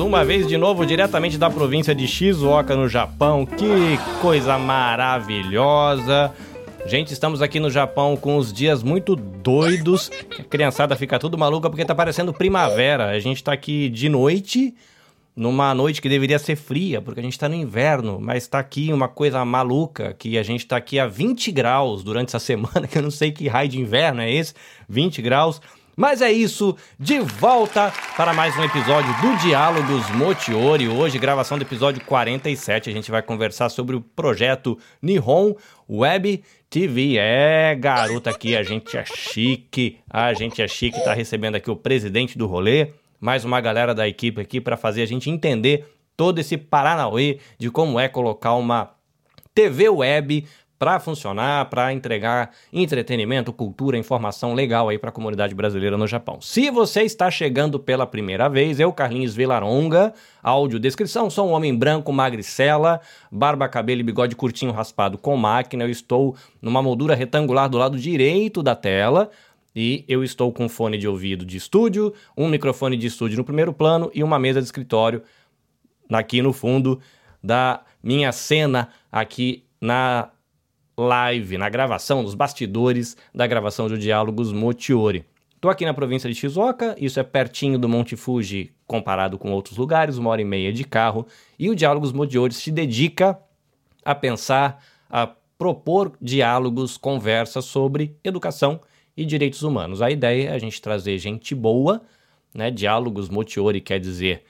uma vez de novo, diretamente da província de Shizuoka, no Japão. Que coisa maravilhosa! Gente, estamos aqui no Japão com os dias muito doidos. A criançada fica tudo maluca porque tá parecendo primavera. A gente tá aqui de noite, numa noite que deveria ser fria, porque a gente tá no inverno, mas tá aqui uma coisa maluca, que a gente tá aqui a 20 graus durante essa semana, que eu não sei que raio de inverno é esse, 20 graus. Mas é isso, de volta para mais um episódio do Diálogos Motiori. Hoje, gravação do episódio 47, a gente vai conversar sobre o projeto Nihon Web TV. É, garota aqui, a gente é chique, a gente é chique, tá recebendo aqui o presidente do rolê, mais uma galera da equipe aqui para fazer a gente entender todo esse paranauê de como é colocar uma TV web para funcionar, para entregar entretenimento, cultura, informação legal aí para a comunidade brasileira no Japão. Se você está chegando pela primeira vez, eu, Carlinhos Vilaronga, áudio descrição, sou um homem branco, magricela, barba, cabelo e bigode curtinho raspado com máquina, eu estou numa moldura retangular do lado direito da tela, e eu estou com fone de ouvido de estúdio, um microfone de estúdio no primeiro plano e uma mesa de escritório aqui no fundo da minha cena aqui na live, na gravação, nos bastidores da gravação do Diálogos Motiori. Estou aqui na província de Shizuoka, isso é pertinho do Monte Fuji comparado com outros lugares, uma hora e meia de carro, e o Diálogos Motiori se dedica a pensar, a propor diálogos, conversas sobre educação e direitos humanos. A ideia é a gente trazer gente boa, né? Diálogos Motiori quer dizer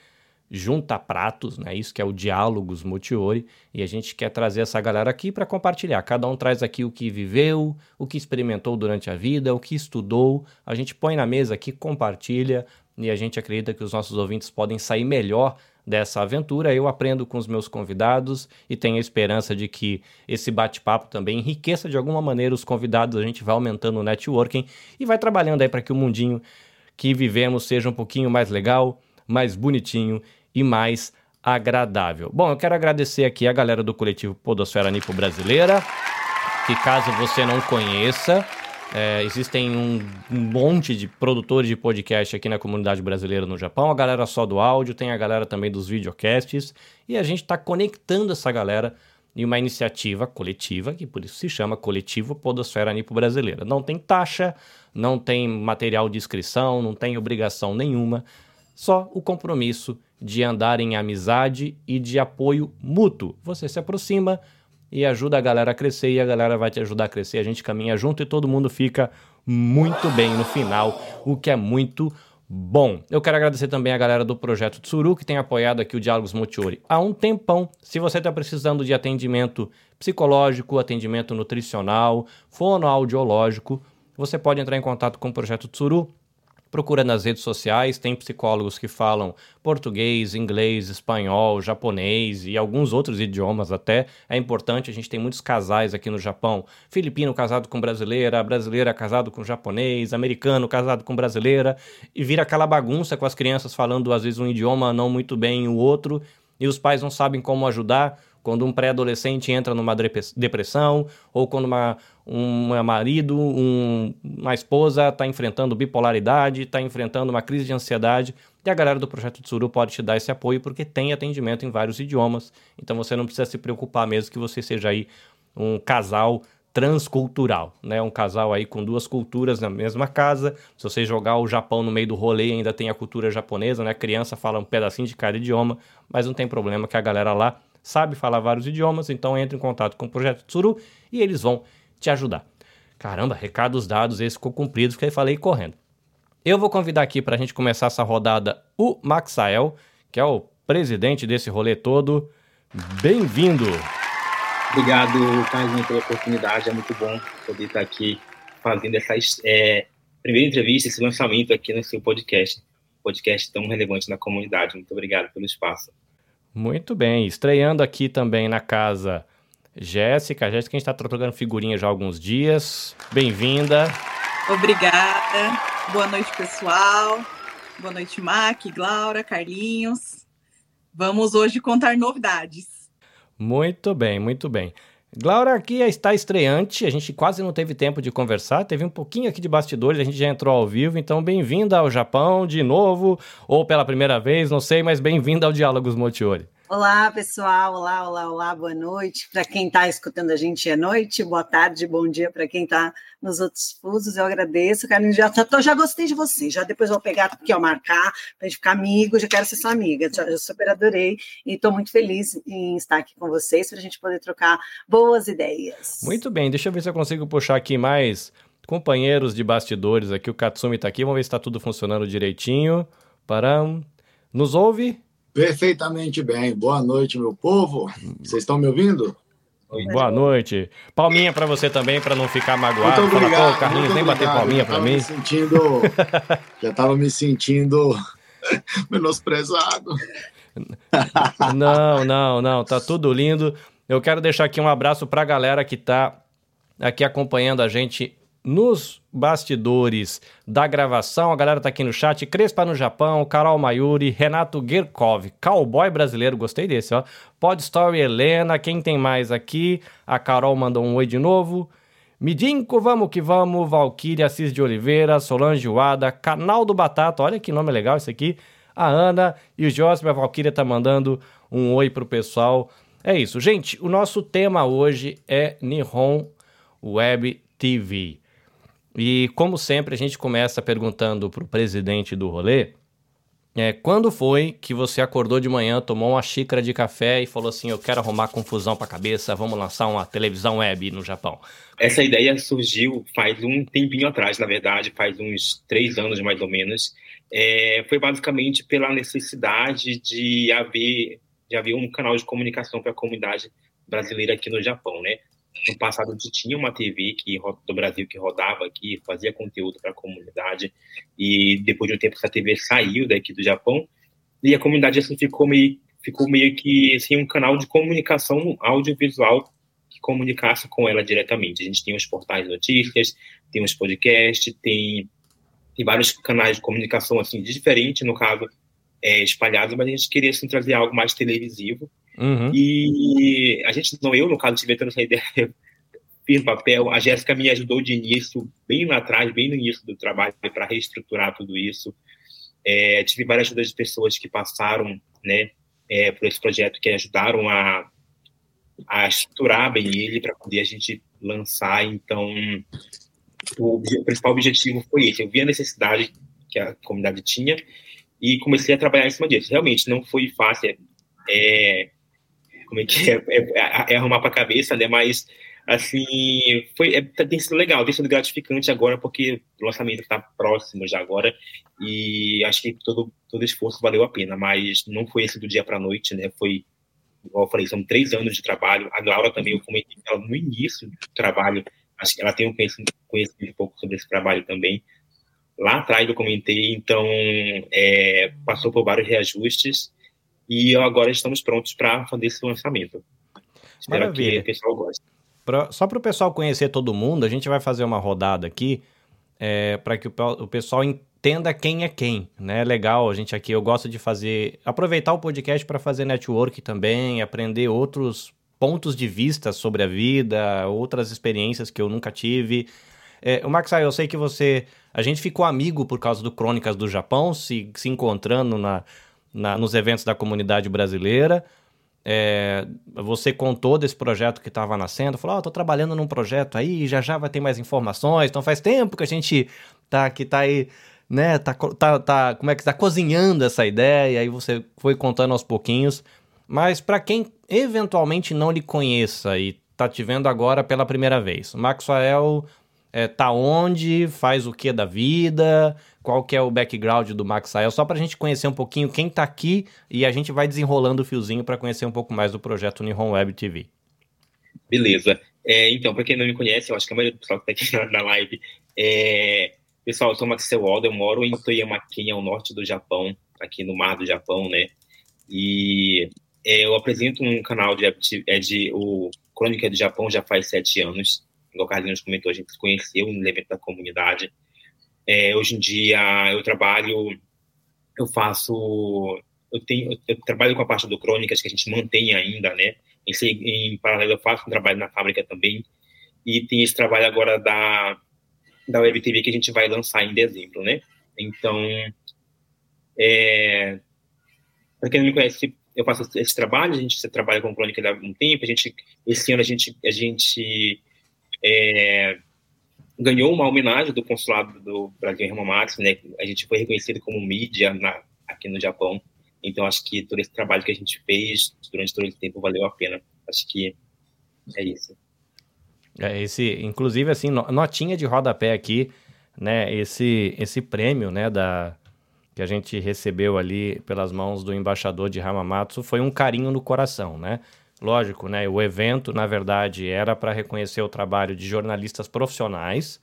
junta pratos, né? Isso que é o Diálogos Motiori, e a gente quer trazer essa galera aqui para compartilhar. Cada um traz aqui o que viveu, o que experimentou durante a vida, o que estudou. A gente põe na mesa aqui, compartilha, e a gente acredita que os nossos ouvintes podem sair melhor dessa aventura. Eu aprendo com os meus convidados e tenho a esperança de que esse bate-papo também enriqueça de alguma maneira os convidados. A gente vai aumentando o networking e vai trabalhando aí para que o mundinho que vivemos seja um pouquinho mais legal, mais bonitinho e mais agradável. Bom, eu quero agradecer aqui a galera do coletivo Podosfera Nipo Brasileira, que caso você não conheça, é, existem um, um, monte de produtores de podcast aqui na comunidade brasileira no Japão, a galera só do áudio, tem a galera também dos videocasts, e a gente está conectando essa galera em uma iniciativa coletiva, que por isso se chama Coletivo Podosfera Nipo Brasileira. Não tem taxa, não tem material de inscrição, não tem obrigação nenhuma, só o compromisso de andar em amizade e de apoio mútuo. Você se aproxima e ajuda a galera a crescer e a galera vai te ajudar a crescer. A gente caminha junto e todo mundo fica muito bem no final, o que é muito bom. Eu quero agradecer também a galera do projeto Tsuru que tem apoiado aqui o Diálogos Motiori há um tempão. Se você está precisando de atendimento psicológico, atendimento nutricional, fonoaudiológico, você pode entrar em contato com o projeto Tsuru Procura nas redes sociais, tem psicólogos que falam português, inglês, espanhol, japonês e alguns outros idiomas até. É importante, a gente tem muitos casais aqui no Japão. Filipino casado com brasileira, brasileira casado com japonês, americano casado com brasileira. E vira aquela bagunça com as crianças falando às vezes um idioma não muito bem o outro. E os pais não sabem como ajudar quando um pré-adolescente entra numa depressão, ou quando uma, um marido, um, uma esposa está enfrentando bipolaridade, está enfrentando uma crise de ansiedade, e a galera do Projeto Tsuru pode te dar esse apoio porque tem atendimento em vários idiomas, então você não precisa se preocupar mesmo que você seja aí um casal transcultural, né? Um casal aí com duas culturas na mesma casa. Se você jogar o Japão no meio do rolê, ainda tem a cultura japonesa, né? A criança fala um pedacinho de cada idioma, mas não tem problema que a galera lá sabe falar vários idiomas, então entre em contato com o Projeto Tsuru e eles vão te ajudar. Caramba, recados dados, esse ficou cumprido, que eu falei correndo. Eu vou convidar aqui para a gente começar essa rodada o Maxael, que é o presidente desse rolê todo. Bem-vindo! Obrigado, Carlinhos, pela oportunidade. É muito bom poder estar aqui fazendo essa é, primeira entrevista, esse lançamento aqui no seu podcast. Podcast tão relevante na comunidade. Muito obrigado pelo espaço. Muito bem. Estreando aqui também na casa Jéssica. Jéssica, a gente está trocando figurinha já há alguns dias. Bem-vinda. Obrigada. Boa noite, pessoal. Boa noite, Mac, Glaura, Carlinhos. Vamos hoje contar novidades. Muito bem, muito bem. Glaura aqui está estreante, a gente quase não teve tempo de conversar, teve um pouquinho aqui de bastidores, a gente já entrou ao vivo, então bem-vinda ao Japão de novo, ou pela primeira vez, não sei, mas bem-vinda ao Diálogos Motiori. Olá, pessoal. Olá, olá, olá. Boa noite. Para quem está escutando a gente é noite, boa tarde, bom dia para quem está nos outros fusos. Eu agradeço, Carlinhos. Já, tô, já gostei de você. Já depois vou pegar aqui, ó, marcar para a gente ficar amigo. Já quero ser sua amiga. Já, já super adorei e estou muito feliz em estar aqui com vocês para a gente poder trocar boas ideias. Muito bem. Deixa eu ver se eu consigo puxar aqui mais companheiros de bastidores aqui. O Katsumi está aqui. Vamos ver se está tudo funcionando direitinho. Param. Nos ouve? Perfeitamente bem. Boa noite, meu povo. Vocês estão me ouvindo? Boa noite. Palminha para você também, para não ficar magoado. Muito obrigado. Fala, Carlinhos, nem bater palminha para mim. Sentindo, já estava me sentindo menosprezado. Não, não, não. Tá tudo lindo. Eu quero deixar aqui um abraço para a galera que está aqui acompanhando a gente nos bastidores da gravação. A galera tá aqui no chat. Crespa no Japão, Carol Mayuri, Renato Gerkov, cowboy brasileiro, gostei desse, ó. Pod Story Helena, quem tem mais aqui? A Carol mandou um oi de novo. Midinco, vamos que vamos, Valkyria Assis de Oliveira, Solange Wada, Canal do Batata, olha que nome legal esse aqui. A Ana e o Jospe, a Valkyria tá mandando um oi pro pessoal. É isso, gente. O nosso tema hoje é Nihon Web TV. E como sempre, a gente começa perguntando para o presidente do rolê. É, quando foi que você acordou de manhã, tomou uma xícara de café e falou assim: Eu quero arrumar confusão para a cabeça, vamos lançar uma televisão web no Japão? Essa ideia surgiu faz um tempinho atrás, na verdade, faz uns três anos mais ou menos. É, foi basicamente pela necessidade de haver, de haver um canal de comunicação para a comunidade brasileira aqui no Japão, né? No passado, tinha uma TV que, do Brasil que rodava aqui, fazia conteúdo para a comunidade, e depois de um tempo essa TV saiu daqui do Japão, e a comunidade assim, ficou, meio, ficou meio que assim, um canal de comunicação audiovisual que comunicasse com ela diretamente. A gente tem os portais de notícias, tem os podcasts, tem, tem vários canais de comunicação assim diferentes, no caso, é, espalhados, mas a gente queria assim, trazer algo mais televisivo Uhum. E a gente, não eu, no caso, tive essa ideia, fiz papel. A Jéssica me ajudou de início, bem lá atrás, bem no início do trabalho, para reestruturar tudo isso. É, tive várias ajudas de pessoas que passaram né, é, por esse projeto, que ajudaram a, a estruturar bem ele para poder a gente lançar. Então, o, o principal objetivo foi esse. Eu vi a necessidade que a comunidade tinha e comecei a trabalhar em cima disso. Realmente não foi fácil. É, como é que é, é, é arrumar para a cabeça, né? Mas assim, foi, é, tem sido legal, tem sido gratificante agora, porque o lançamento está próximo já agora, e acho que todo, todo esforço valeu a pena, mas não foi esse do dia para a noite, né? Foi, igual eu falei, são três anos de trabalho. A Laura também, eu comentei ela no início do trabalho, acho que ela tem um conhecimento, conhecimento um pouco sobre esse trabalho também. Lá atrás eu comentei, então é, passou por vários reajustes, e agora estamos prontos para fazer esse lançamento. Espero Maravilha. que o pessoal goste. Pra, só para o pessoal conhecer todo mundo, a gente vai fazer uma rodada aqui é, para que o, o, pessoal entenda quem é quem, né? É legal, a gente aqui, eu gosto de fazer, aproveitar o podcast para fazer network também, aprender outros pontos de vista sobre a vida, outras experiências que eu nunca tive. É, o Max, eu sei que você, a gente ficou amigo por causa do Crônicas do Japão, se, se encontrando na, na, nos eventos da comunidade brasileira. É, você contou desse projeto que estava nascendo, falou: oh, trabalhando num projeto aí, já já vai ter mais informações. Então faz tempo que a gente tá que tá aí, né? Tá, tá, tá como é que está cozinhando essa ideia? E aí você foi contando aos pouquinhos. Mas para quem eventualmente não lhe conheça e tá te vendo agora pela primeira vez, Maxwell é, tá onde, faz o que da vida, qual que é o background do Max Sael, só para a gente conhecer um pouquinho quem está aqui e a gente vai desenrolando o fiozinho para conhecer um pouco mais do projeto Nihon Web TV. Beleza. É, então, para quem não me conhece, eu acho que a maioria do pessoal que está aqui na, na live, é... pessoal, eu sou Maxwell Waldo, eu moro em Toyamaken, ao norte do Japão, aqui no mar do Japão, né? E é, eu apresento um canal de, é de o Crônica do Japão já faz sete anos o Carlinhos comentou, a gente se conheceu no evento da comunidade. É, hoje em dia eu trabalho, eu faço, eu tenho, eu trabalho com a parte do Crônicas que a gente mantém ainda, né? Esse, em paralelo, eu faço um trabalho na fábrica também. E tem esse trabalho agora da, da Web TV que a gente vai lançar em dezembro, né? Então, é, para quem não me conhece, eu faço esse trabalho, a gente trabalha com crônica há um tempo, a gente, esse ano a gente, a gente é, ganhou uma homenagem do consulado do Brasil em Hamamatsu, né? A gente foi reconhecido como mídia na, aqui no Japão. Então acho que todo esse trabalho que a gente fez durante todo esse tempo valeu a pena. Acho que é isso. É esse, inclusive assim, notinha de rodapé aqui, né? Esse esse prêmio, né, da que a gente recebeu ali pelas mãos do embaixador de Hamamatsu foi um carinho no coração, né? Lógico, né? O evento, na verdade, era para reconhecer o trabalho de jornalistas profissionais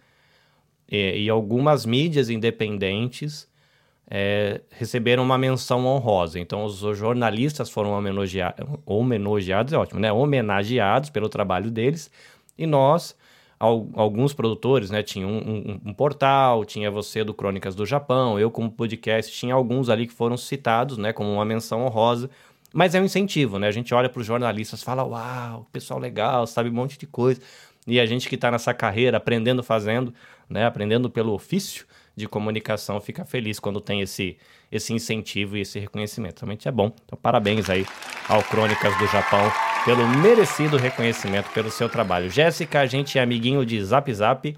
e, e algumas mídias independentes é, receberam uma menção honrosa. Então, os, jornalistas foram homenageados, homenageados, é ótimo, né? Homenageados pelo trabalho deles e nós alguns produtores, né? Tinha um, um, um, portal, tinha você do Crônicas do Japão, eu como podcast, tinha alguns ali que foram citados, né? Como uma menção honrosa. Mas é um incentivo, né? A gente olha para os jornalistas, fala, uau, pessoal legal, sabe um monte de coisa. E a gente que está nessa carreira, aprendendo fazendo, né? Aprendendo pelo ofício de comunicação, fica feliz quando tem esse, esse incentivo e esse reconhecimento. Realmente é bom. Então, parabéns aí ao Crônicas do Japão pelo merecido reconhecimento pelo seu trabalho. Jéssica, a gente é amiguinho de Zap Zap,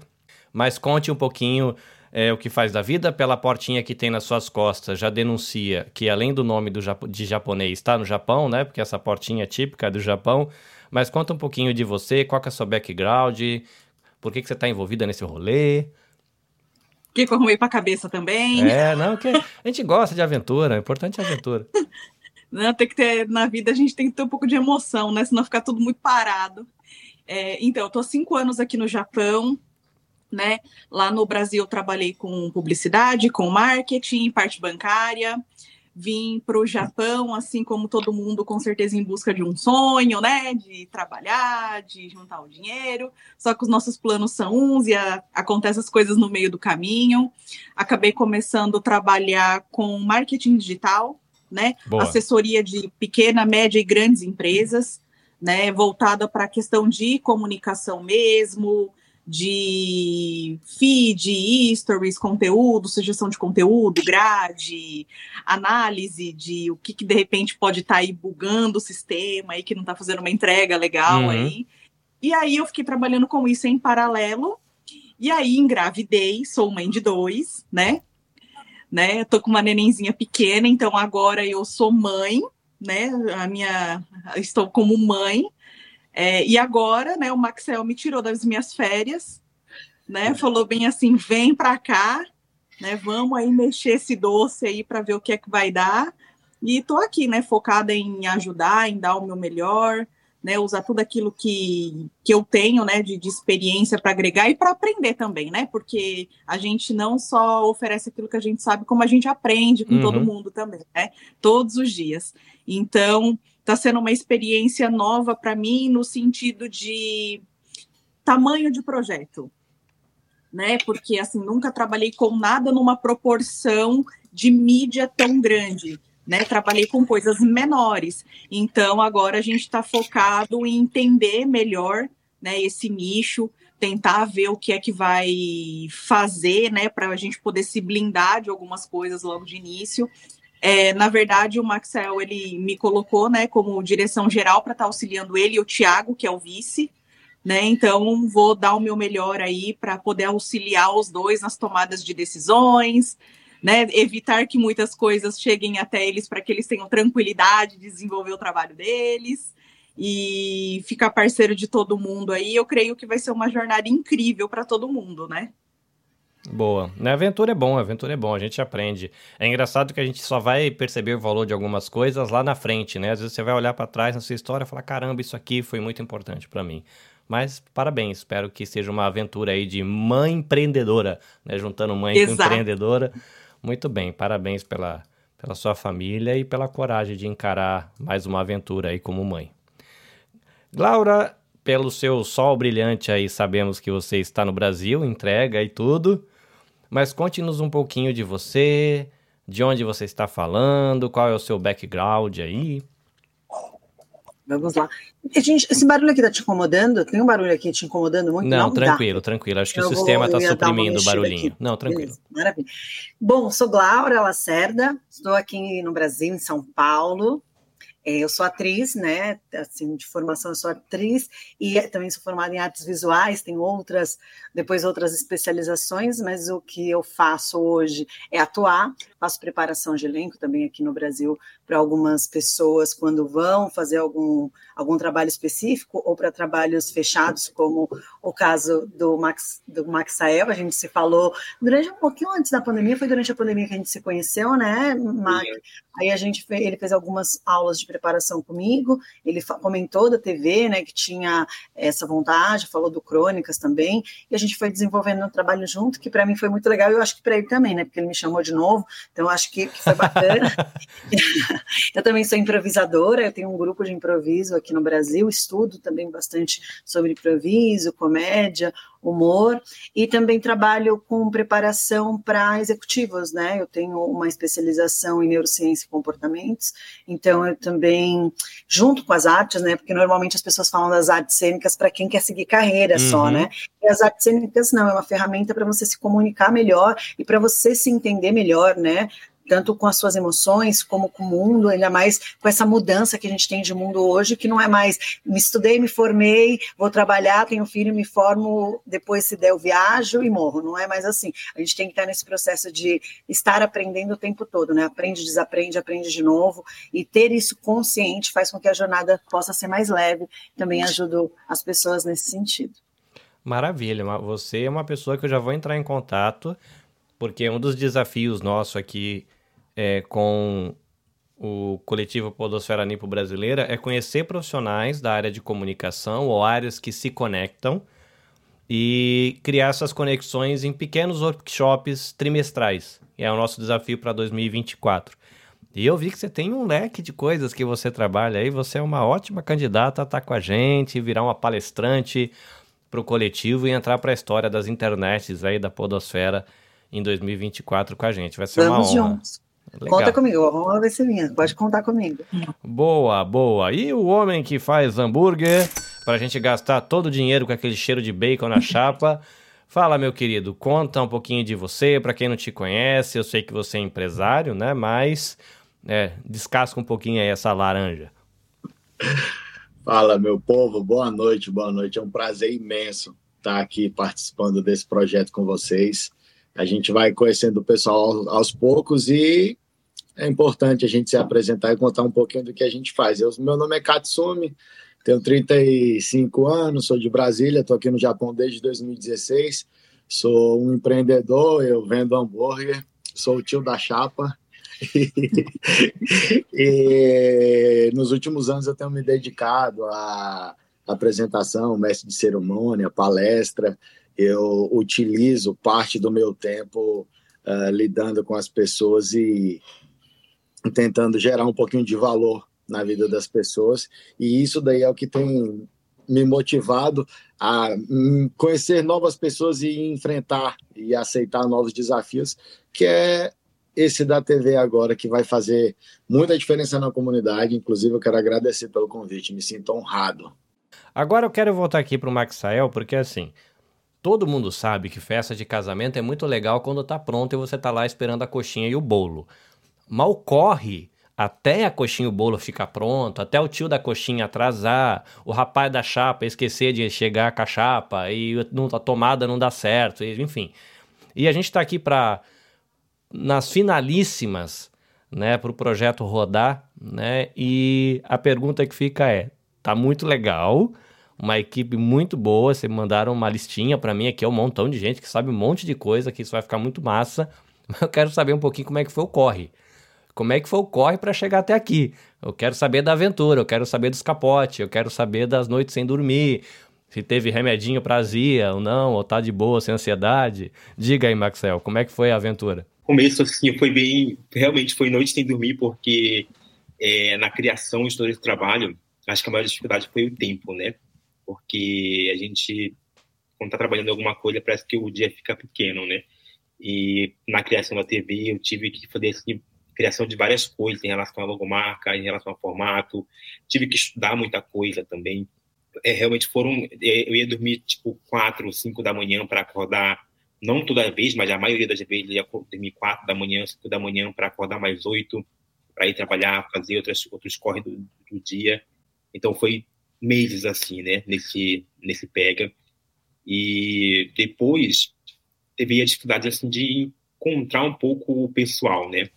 mas conte um pouquinho é, o que faz da vida pela portinha que tem nas suas costas. Já denuncia que além do nome do, de japonês está no Japão, né? Porque essa portinha é típica do Japão. Mas conta um pouquinho de você, qual é o seu background, por que, que você está envolvida nesse rolê. O que, eu arrumei pra cabeça também. É, não, que a gente gosta de aventura, o importante é aventura. Né? Tem que ter, na vida a gente tem que ter um pouco de emoção, né? Senão ficar tudo muito parado. É, então, eu tô há cinco anos aqui no Japão, né? Lá no Brasil eu trabalhei com publicidade, com marketing, parte bancária. Vim para o Japão, assim como todo mundo, com certeza em busca de um sonho, né? De trabalhar, de juntar o dinheiro. Só que os nossos planos são uns e a, acontecem as coisas no meio do caminho. Acabei começando a trabalhar com marketing digital, né? Boa. Assessoria de pequena, média e grandes empresas, né? Voltada para a questão de comunicação mesmo, de feed, stories, conteúdo, sugestão de conteúdo, grade, análise de o que, que de repente pode estar tá aí bugando o sistema e que não está fazendo uma entrega legal uhum. aí. E aí eu fiquei trabalhando com isso em paralelo. E aí engravidei, sou mãe de dois, né? né? Tô com uma nenenzinha pequena, então agora eu sou mãe, né? A minha estou como mãe. É, e agora, né, o Maxel me tirou das minhas férias, né? Falou bem assim: "Vem para cá, né? Vamos aí mexer esse doce aí para ver o que é que vai dar". E tô aqui, né, focada em ajudar, em dar o meu melhor, né, usar tudo aquilo que, que eu tenho, né, de, de experiência para agregar e para aprender também, né, porque a gente não só oferece aquilo que a gente sabe, como a gente aprende com uhum. todo mundo também, né, todos os dias. Então, está sendo uma experiência nova para mim no sentido de tamanho de projeto, né, porque assim nunca trabalhei com nada numa proporção de mídia tão grande né? Trabalhei com coisas menores. Então, agora a gente está focado em entender melhor né, esse nicho, tentar ver o que é que vai fazer, né, para a gente poder se blindar de algumas coisas logo de início. É, na verdade, o Maxel ele me colocou, né, como direção geral para estar tá auxiliando ele e o Tiago, que é o vice, né? Então vou dar o meu melhor aí para poder auxiliar os dois nas tomadas de decisões, né, evitar que muitas coisas cheguem até eles para que eles tenham tranquilidade de desenvolver o trabalho deles e ficar parceiro de todo mundo aí, eu creio que vai ser uma jornada incrível para todo mundo, né? Boa. A aventura é bom, a aventura é bom, a gente aprende. É engraçado que a gente só vai perceber o valor de algumas coisas lá na frente, né? Às vezes você vai olhar para trás na sua história e falar: caramba, isso aqui foi muito importante para mim. Mas parabéns, espero que seja uma aventura aí de mãe empreendedora, né? Juntando mãe Exato. com empreendedora. Muito bem, parabéns pela, pela sua família e pela coragem de encarar mais uma aventura aí como mãe. Laura, pelo seu sol brilhante aí, sabemos que você está no Brasil, entrega e tudo. Mas conte-nos um pouquinho de você, de onde você está falando, qual é o seu background aí. Vamos lá. Gente, esse barulho aqui tá te incomodando? Tem um barulho aqui te incomodando muito? Não, Não tranquilo, dá. tranquilo. Acho que eu o sistema está suprimindo o barulhinho. Aqui. Não, tranquilo. Beleza, maravilha. Bom, sou Glaura Lacerda, estou aqui no Brasil, em São Paulo. É, eu sou atriz, né? Assim, de formação eu sou atriz e também sou formada em artes visuais, tenho outras, depois outras especializações, mas o que eu faço hoje é atuar, faço preparação de elenco também aqui no Brasil para algumas pessoas quando vão fazer algum, algum trabalho específico ou para trabalhos fechados, como o caso do Max do Maxael, a gente se falou durante um pouquinho antes da pandemia, foi durante a pandemia que a gente se conheceu, né, Mac? Aí a gente fez, ele fez algumas aulas de preparação comigo, ele comentou da TV, né, que tinha essa vontade, falou do Crônicas também, e a gente foi desenvolvendo um trabalho junto, que para mim foi muito legal, e eu acho que para ele também, né, porque ele me chamou de novo, então acho que, que foi bacana. eu também sou improvisadora, eu tenho um grupo de improviso aqui no Brasil, estudo também bastante sobre improviso, comédia, humor, e também trabalho com preparação para executivos, né? Eu tenho uma especialização em neurociência e comportamentos, então eu também, junto com as artes, né? Porque normalmente as pessoas falam das artes cênicas para quem quer seguir carreira uhum. só, né? E as artes cênicas não, é uma ferramenta para você se comunicar melhor e para você se entender melhor, né? Tanto com as suas emoções como com o mundo, ainda mais com essa mudança que a gente tem de mundo hoje, que não é mais me estudei, me formei, vou trabalhar, tenho filho, me formo, depois se der eu viajo e morro, não é mais assim. A gente tem que estar nesse processo de estar aprendendo o tempo todo, né? Aprende, desaprende, aprende de novo e ter isso consciente faz com que a jornada possa ser mais leve. Também ajuda as pessoas nesse sentido. Maravilha, você é uma pessoa que eu já vou entrar em contato, porque um dos desafios nosso aqui é, com o coletivo Podosfera Nipo Brasileira é conhecer profissionais da área de comunicação ou áreas que se conectam e criar essas conexões em pequenos workshops trimestrais. É o nosso desafio para 2024. E eu vi que você tem um leque de coisas que você trabalha aí. Você é uma ótima candidata a estar com a gente, virar uma palestrante para o coletivo e entrar para a história das internets aí da Podosfera em 2024 com a gente. Vai ser Vamos uma honra. Juntos. Legal. Conta comigo, vamos ver se minha. Pode contar comigo. Boa, boa. E o homem que faz hambúrguer para a gente gastar todo o dinheiro com aquele cheiro de bacon na chapa. Fala, meu querido, conta um pouquinho de você, para quem não te conhece. Eu sei que você é empresário, né? Mas é, descasca um pouquinho aí essa laranja. Fala, meu povo, boa noite, boa noite. É um prazer imenso estar aqui participando desse projeto com vocês. A gente vai conhecendo o pessoal aos poucos e é importante a gente se apresentar e contar um pouquinho do que a gente faz. Eu, meu nome é Katsumi, tenho 35 anos, sou de Brasília, estou aqui no Japão desde 2016. Sou um empreendedor, eu vendo hambúrguer, sou o tio da chapa. e nos últimos anos eu tenho me dedicado à apresentação, mestre de cerimônia, palestra. Eu utilizo parte do meu tempo uh, lidando com as pessoas e tentando gerar um pouquinho de valor na vida das pessoas. E isso daí é o que tem me motivado a conhecer novas pessoas e enfrentar e aceitar novos desafios, que é esse da TV agora, que vai fazer muita diferença na comunidade. Inclusive, eu quero agradecer pelo convite, me sinto honrado. Agora eu quero voltar aqui para o Maxael, porque assim, todo mundo sabe que festa de casamento é muito legal quando tá pronto e você tá lá esperando a coxinha e o bolo mal corre até a coxinha o bolo ficar pronto, até o tio da coxinha atrasar, o rapaz da chapa esquecer de chegar com a chapa e a tomada não dá certo, enfim. E a gente está aqui para nas finalíssimas, né, para o projeto rodar, né? E a pergunta que fica é: tá muito legal, uma equipe muito boa, vocês mandaram uma listinha para mim aqui, é um montão de gente que sabe um monte de coisa, que isso vai ficar muito massa. Mas eu quero saber um pouquinho como é que foi o corre. Como é que foi o corre para chegar até aqui? Eu quero saber da aventura, eu quero saber dos capotes, eu quero saber das noites sem dormir, se teve remedinho para azia ou não, ou tá de boa, sem ansiedade. Diga aí, Maxel, como é que foi a aventura? Começo, assim, foi bem... Realmente foi noite sem dormir, porque é, na criação de todo trabalho, acho que a maior dificuldade foi o tempo, né? Porque a gente, quando tá trabalhando alguma coisa, parece que o dia fica pequeno, né? E na criação da TV, eu tive que fazer assim, criação de várias coisas em relação à logomarca, em relação ao formato. Tive que estudar muita coisa também. É, realmente foram. É, eu ia dormir tipo quatro, cinco da manhã para acordar. Não toda vez, mas a maioria das vezes eu ia dormir quatro da manhã, cinco da manhã para acordar mais oito, para ir trabalhar, fazer outras, outros corres do, do dia. Então foi meses assim, né? Nesse, nesse pega. E depois teve a dificuldade assim de encontrar um pouco o pessoal, né?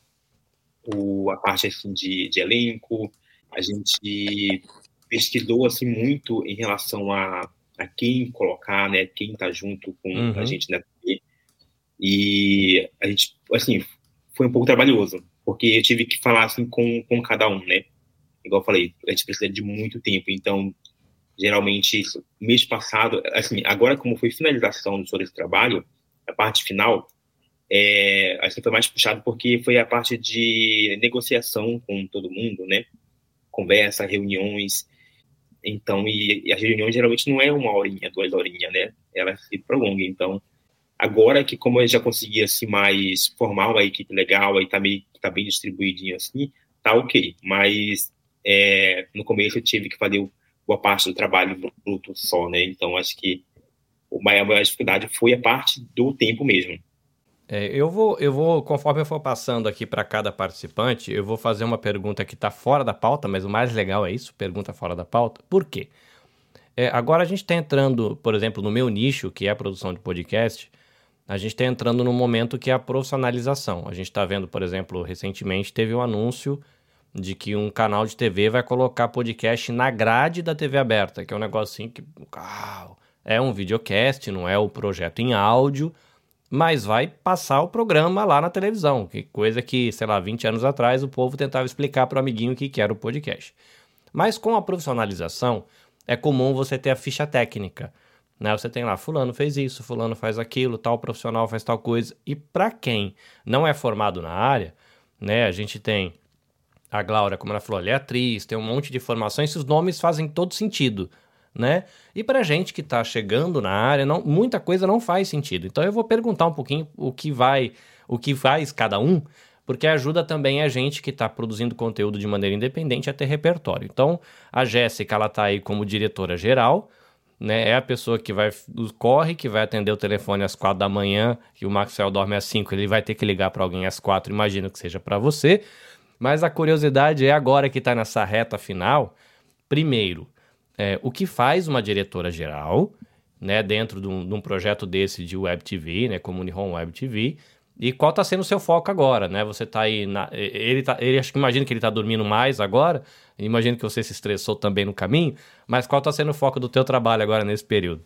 O, a parte assim de, de elenco, a gente pesquisou assim muito em relação a, a quem colocar, né? Quem está junto com uhum. a gente na TV. E a gente, assim, foi um pouco trabalhoso, porque eu tive que falar assim com, com cada um, né? Igual eu falei, a gente precisa de muito tempo, então geralmente mês passado, assim, agora como foi finalização sobre esse trabalho, a parte final, é, acho que foi mais puxado porque foi a parte de negociação com todo mundo, né? Conversa, reuniões. Então, e, e as reuniões geralmente não é uma horinha, duas horinhas, né? Ela se prolonga. Então, agora que como eu já consegui assim mais formar uma equipe legal, aí tá meio tá bem distribuidinho assim, tá ok. Mas é, no começo eu tive que fazer boa parte do trabalho bruto só, né? Então, acho que a maior dificuldade foi a parte do tempo mesmo. É, eu vou, eu vou, conforme eu for passando aqui para cada participante, eu vou fazer uma pergunta que está fora da pauta, mas o mais legal é isso, pergunta fora da pauta. Por quê? É, agora a gente está entrando, por exemplo, no meu nicho, que é a produção de podcast, a gente está entrando no momento que é a profissionalização. A gente está vendo, por exemplo, recentemente teve um anúncio de que um canal de TV vai colocar podcast na grade da TV aberta, que é um negocinho que uau, é um videocast, não é o projeto em áudio, mas vai passar o programa lá na televisão, que coisa que, sei lá, 20 anos atrás o povo tentava explicar para o amiguinho o que, era o podcast. Mas com a profissionalização, é comum você ter a ficha técnica. Né? Você tem lá, fulano fez isso, fulano faz aquilo, tal profissional faz tal coisa. E para quem não é formado na área, né, a gente tem a Glaura, como ela falou, ela é atriz, tem um monte de informações, os nomes fazem todo sentido né? E para gente que está chegando na área, não, muita coisa não faz sentido. Então eu vou perguntar um pouquinho o que vai, o que faz cada um, porque ajuda também a gente que está produzindo conteúdo de maneira independente a ter repertório. Então a Jéssica ela está aí como diretora geral, né? É a pessoa que vai corre, que vai atender o telefone às quatro da manhã, que o Maxwell dorme às cinco, ele vai ter que ligar para alguém às quatro, imagino que seja para você. Mas a curiosidade é agora que está nessa reta final, primeiro, é, o que faz uma diretora geral, né, dentro de um, de um projeto desse de Web TV, né, como Unihome Web TV, e qual está sendo o seu foco agora, né? Você está aí, na, ele, tá, ele acho que imagina que ele está dormindo mais agora, imagino que você se estressou também no caminho, mas qual está sendo o foco do teu trabalho agora nesse período?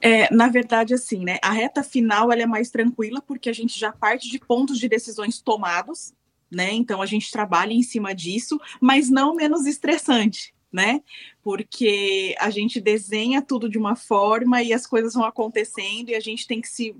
É, na verdade, assim, né? A reta final ela é mais tranquila porque a gente já parte de pontos de decisões tomados, né? Então a gente trabalha em cima disso, mas não menos estressante, né? Porque a gente desenha tudo de uma forma e as coisas vão acontecendo e a gente tem que se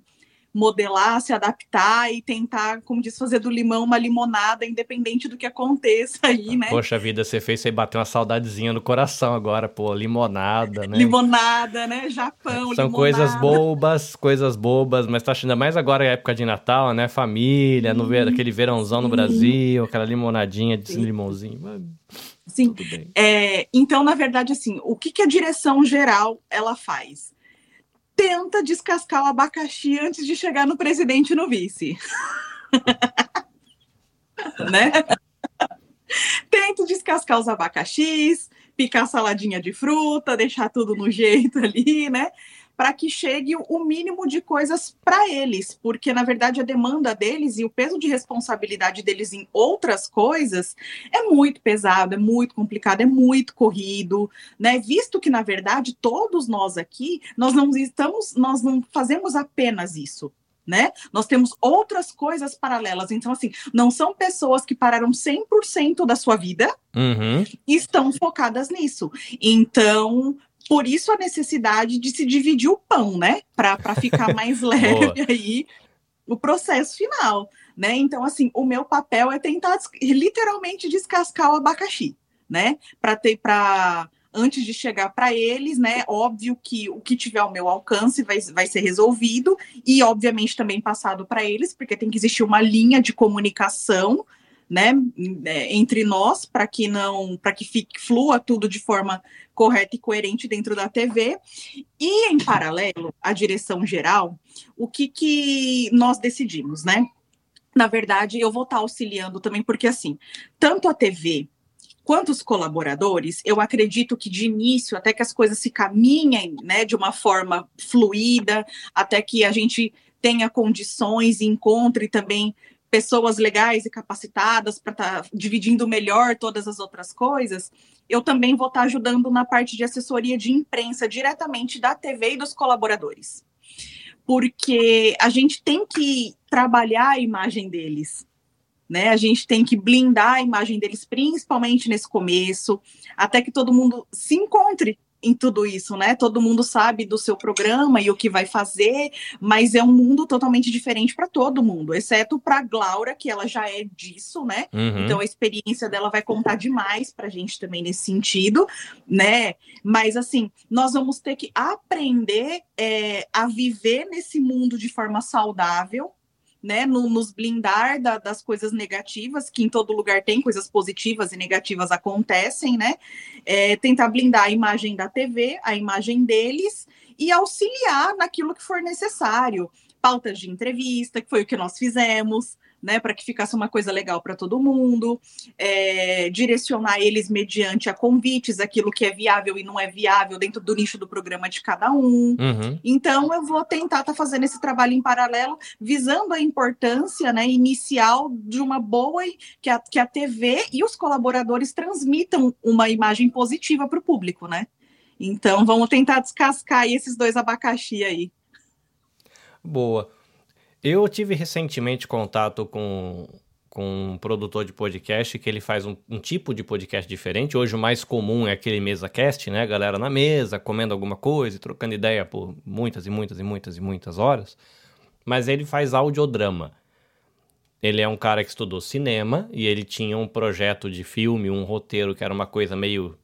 modelar, se adaptar e tentar, como diz, fazer do limão uma limonada, independente do que aconteça aí, né? Poxa vida, você fez você bater uma saudadezinha no coração agora, pô, limonada, né? Limonada, né? Japão, São limonada. coisas bobas, coisas bobas, mas tá achando mais agora é época de Natal, né? Família, no ver, aquele verãozão no Brasil, aquela limonadinha de Sim. limãozinho. Sim. É, então, na verdade, assim, o que, que a direção geral ela faz? Tenta descascar o abacaxi antes de chegar no presidente e no vice. né? Tenta descascar os abacaxis, picar saladinha de fruta, deixar tudo no jeito ali, né? Para que chegue o mínimo de coisas para eles, porque na verdade a demanda deles e o peso de responsabilidade deles em outras coisas é muito pesado, é muito complicado, é muito corrido, né? Visto que na verdade todos nós aqui, nós não estamos, nós não fazemos apenas isso, né? Nós temos outras coisas paralelas. Então, assim, não são pessoas que pararam 100% da sua vida uhum. e estão focadas nisso. Então, por isso a necessidade de se dividir o pão, né? Para ficar mais leve aí o processo final, né? Então, assim, o meu papel é tentar literalmente descascar o abacaxi, né? Para ter para antes de chegar para eles, né? Óbvio que o que tiver ao meu alcance vai, vai ser resolvido e, obviamente, também passado para eles, porque tem que existir uma linha de comunicação. Né, é, entre nós, para que não, para que fique flua tudo de forma correta e coerente dentro da TV. E em paralelo, a direção geral, o que, que nós decidimos, né? Na verdade, eu vou estar auxiliando também, porque assim, tanto a TV quanto os colaboradores, eu acredito que de início, até que as coisas se caminhem né, de uma forma fluida, até que a gente tenha condições encontre também pessoas legais e capacitadas para estar tá dividindo melhor todas as outras coisas, eu também vou estar tá ajudando na parte de assessoria de imprensa diretamente da TV e dos colaboradores. Porque a gente tem que trabalhar a imagem deles né? A gente tem que blindar a imagem deles, principalmente nesse começo, até que todo mundo se encontre em tudo isso, né? Todo mundo sabe do seu programa e o que vai fazer, mas é um mundo totalmente diferente para todo mundo, exceto para Glaura, que ela já é disso, né? Uhum. Então a experiência dela vai contar demais para a gente também nesse sentido, né? Mas assim, nós vamos ter que aprender é, a viver nesse mundo de forma saudável, né, no, nos blindar da, das coisas negativas, que em todo lugar tem coisas positivas e negativas acontecem, né? É, tentar blindar a imagem da TV, a imagem deles, e auxiliar naquilo que for necessário. Pautas de entrevista, que foi o que nós fizemos, né, para que ficasse uma coisa legal para todo mundo, é, direcionar eles mediante a convites, aquilo que é viável e não é viável dentro do nicho do programa de cada um. Uhum. Então, eu vou tentar estar tá fazendo esse trabalho em paralelo, visando a importância né, inicial de uma boa que a, que a TV e os colaboradores transmitam uma imagem positiva para o público, né? Então, vamos tentar descascar esses dois abacaxi aí. Boa. Eu tive recentemente contato com, com um produtor de podcast que ele faz um, um, tipo de podcast diferente. Hoje o mais comum é aquele mesa cast, né? Galera na mesa, comendo alguma coisa, trocando ideia por muitas e muitas e muitas e muitas horas. Mas ele faz audiodrama. Ele é um cara que estudou cinema e ele tinha um projeto de filme, um roteiro que era uma coisa meio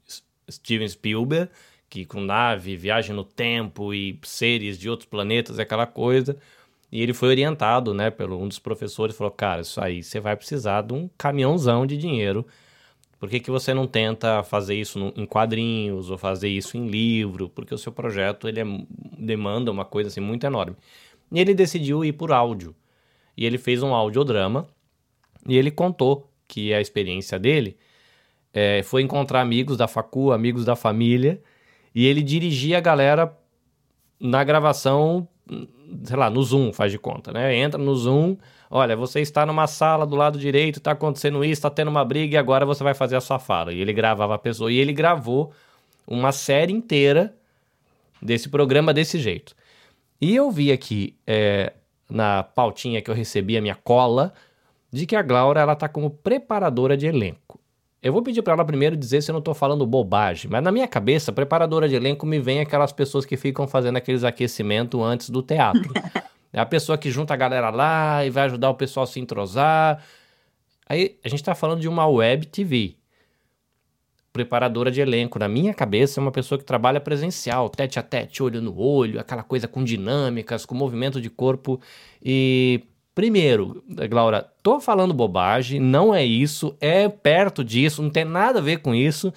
Steven Spielberg, que com nave, viagem no tempo e seres de outros planetas, aquela coisa. E ele foi orientado, né, pelo um dos professores, falou, cara, isso aí você vai precisar de um caminhãozão de dinheiro. Por que, que você não tenta fazer isso no, em quadrinhos ou fazer isso em livro? Porque o seu projeto ele é, demanda uma coisa assim muito enorme. E ele decidiu ir por áudio. E ele fez um audiodrama e ele contou que a experiência dele é, foi encontrar amigos da facu, amigos da família, e ele dirigia a galera na gravação sei lá, no Zoom, faz de conta, né? Entra no Zoom, olha, você está numa sala do lado direito, está acontecendo isso, está tendo uma briga e agora você vai fazer a sua fala. E ele gravava a pessoa. E ele gravou uma série inteira desse programa desse jeito. E eu vi aqui é, na pautinha que eu recebi, a minha cola, de que a Glaura ela tá como preparadora de elenco. Eu vou pedir para ela primeiro dizer se eu não estou falando bobagem, mas na minha cabeça, preparadora de elenco me vem aquelas pessoas que ficam fazendo aqueles aquecimentos antes do teatro. é a pessoa que junta a galera lá e vai ajudar o pessoal a se entrosar. Aí a gente está falando de uma web TV. Preparadora de elenco, na minha cabeça, é uma pessoa que trabalha presencial, tete a tete, olho no olho, aquela coisa com dinâmicas, com movimento de corpo. E Primeiro, Glaura, tô falando bobagem, não é isso, é perto disso, não tem nada a ver com isso.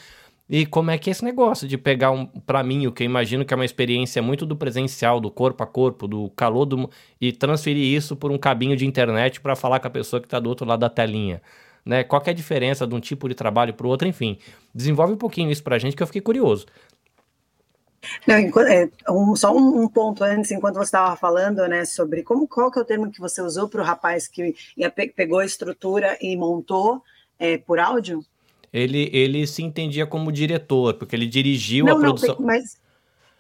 E como é que é esse negócio de pegar um, para mim, o que eu imagino que é uma experiência muito do presencial, do corpo a corpo, do calor do e transferir isso por um cabinho de internet para falar com a pessoa que está do outro lado da telinha, né? Qual é a diferença de um tipo de trabalho para o outro, enfim. Desenvolve um pouquinho isso para a gente que eu fiquei curioso. Não, é, um, só um, um, ponto antes, enquanto você estava falando, né, sobre como qual que é o termo que você usou para o rapaz que pegou a estrutura e montou é, por áudio? Ele, ele se entendia como diretor, porque ele dirigiu não, a produção. Não, mas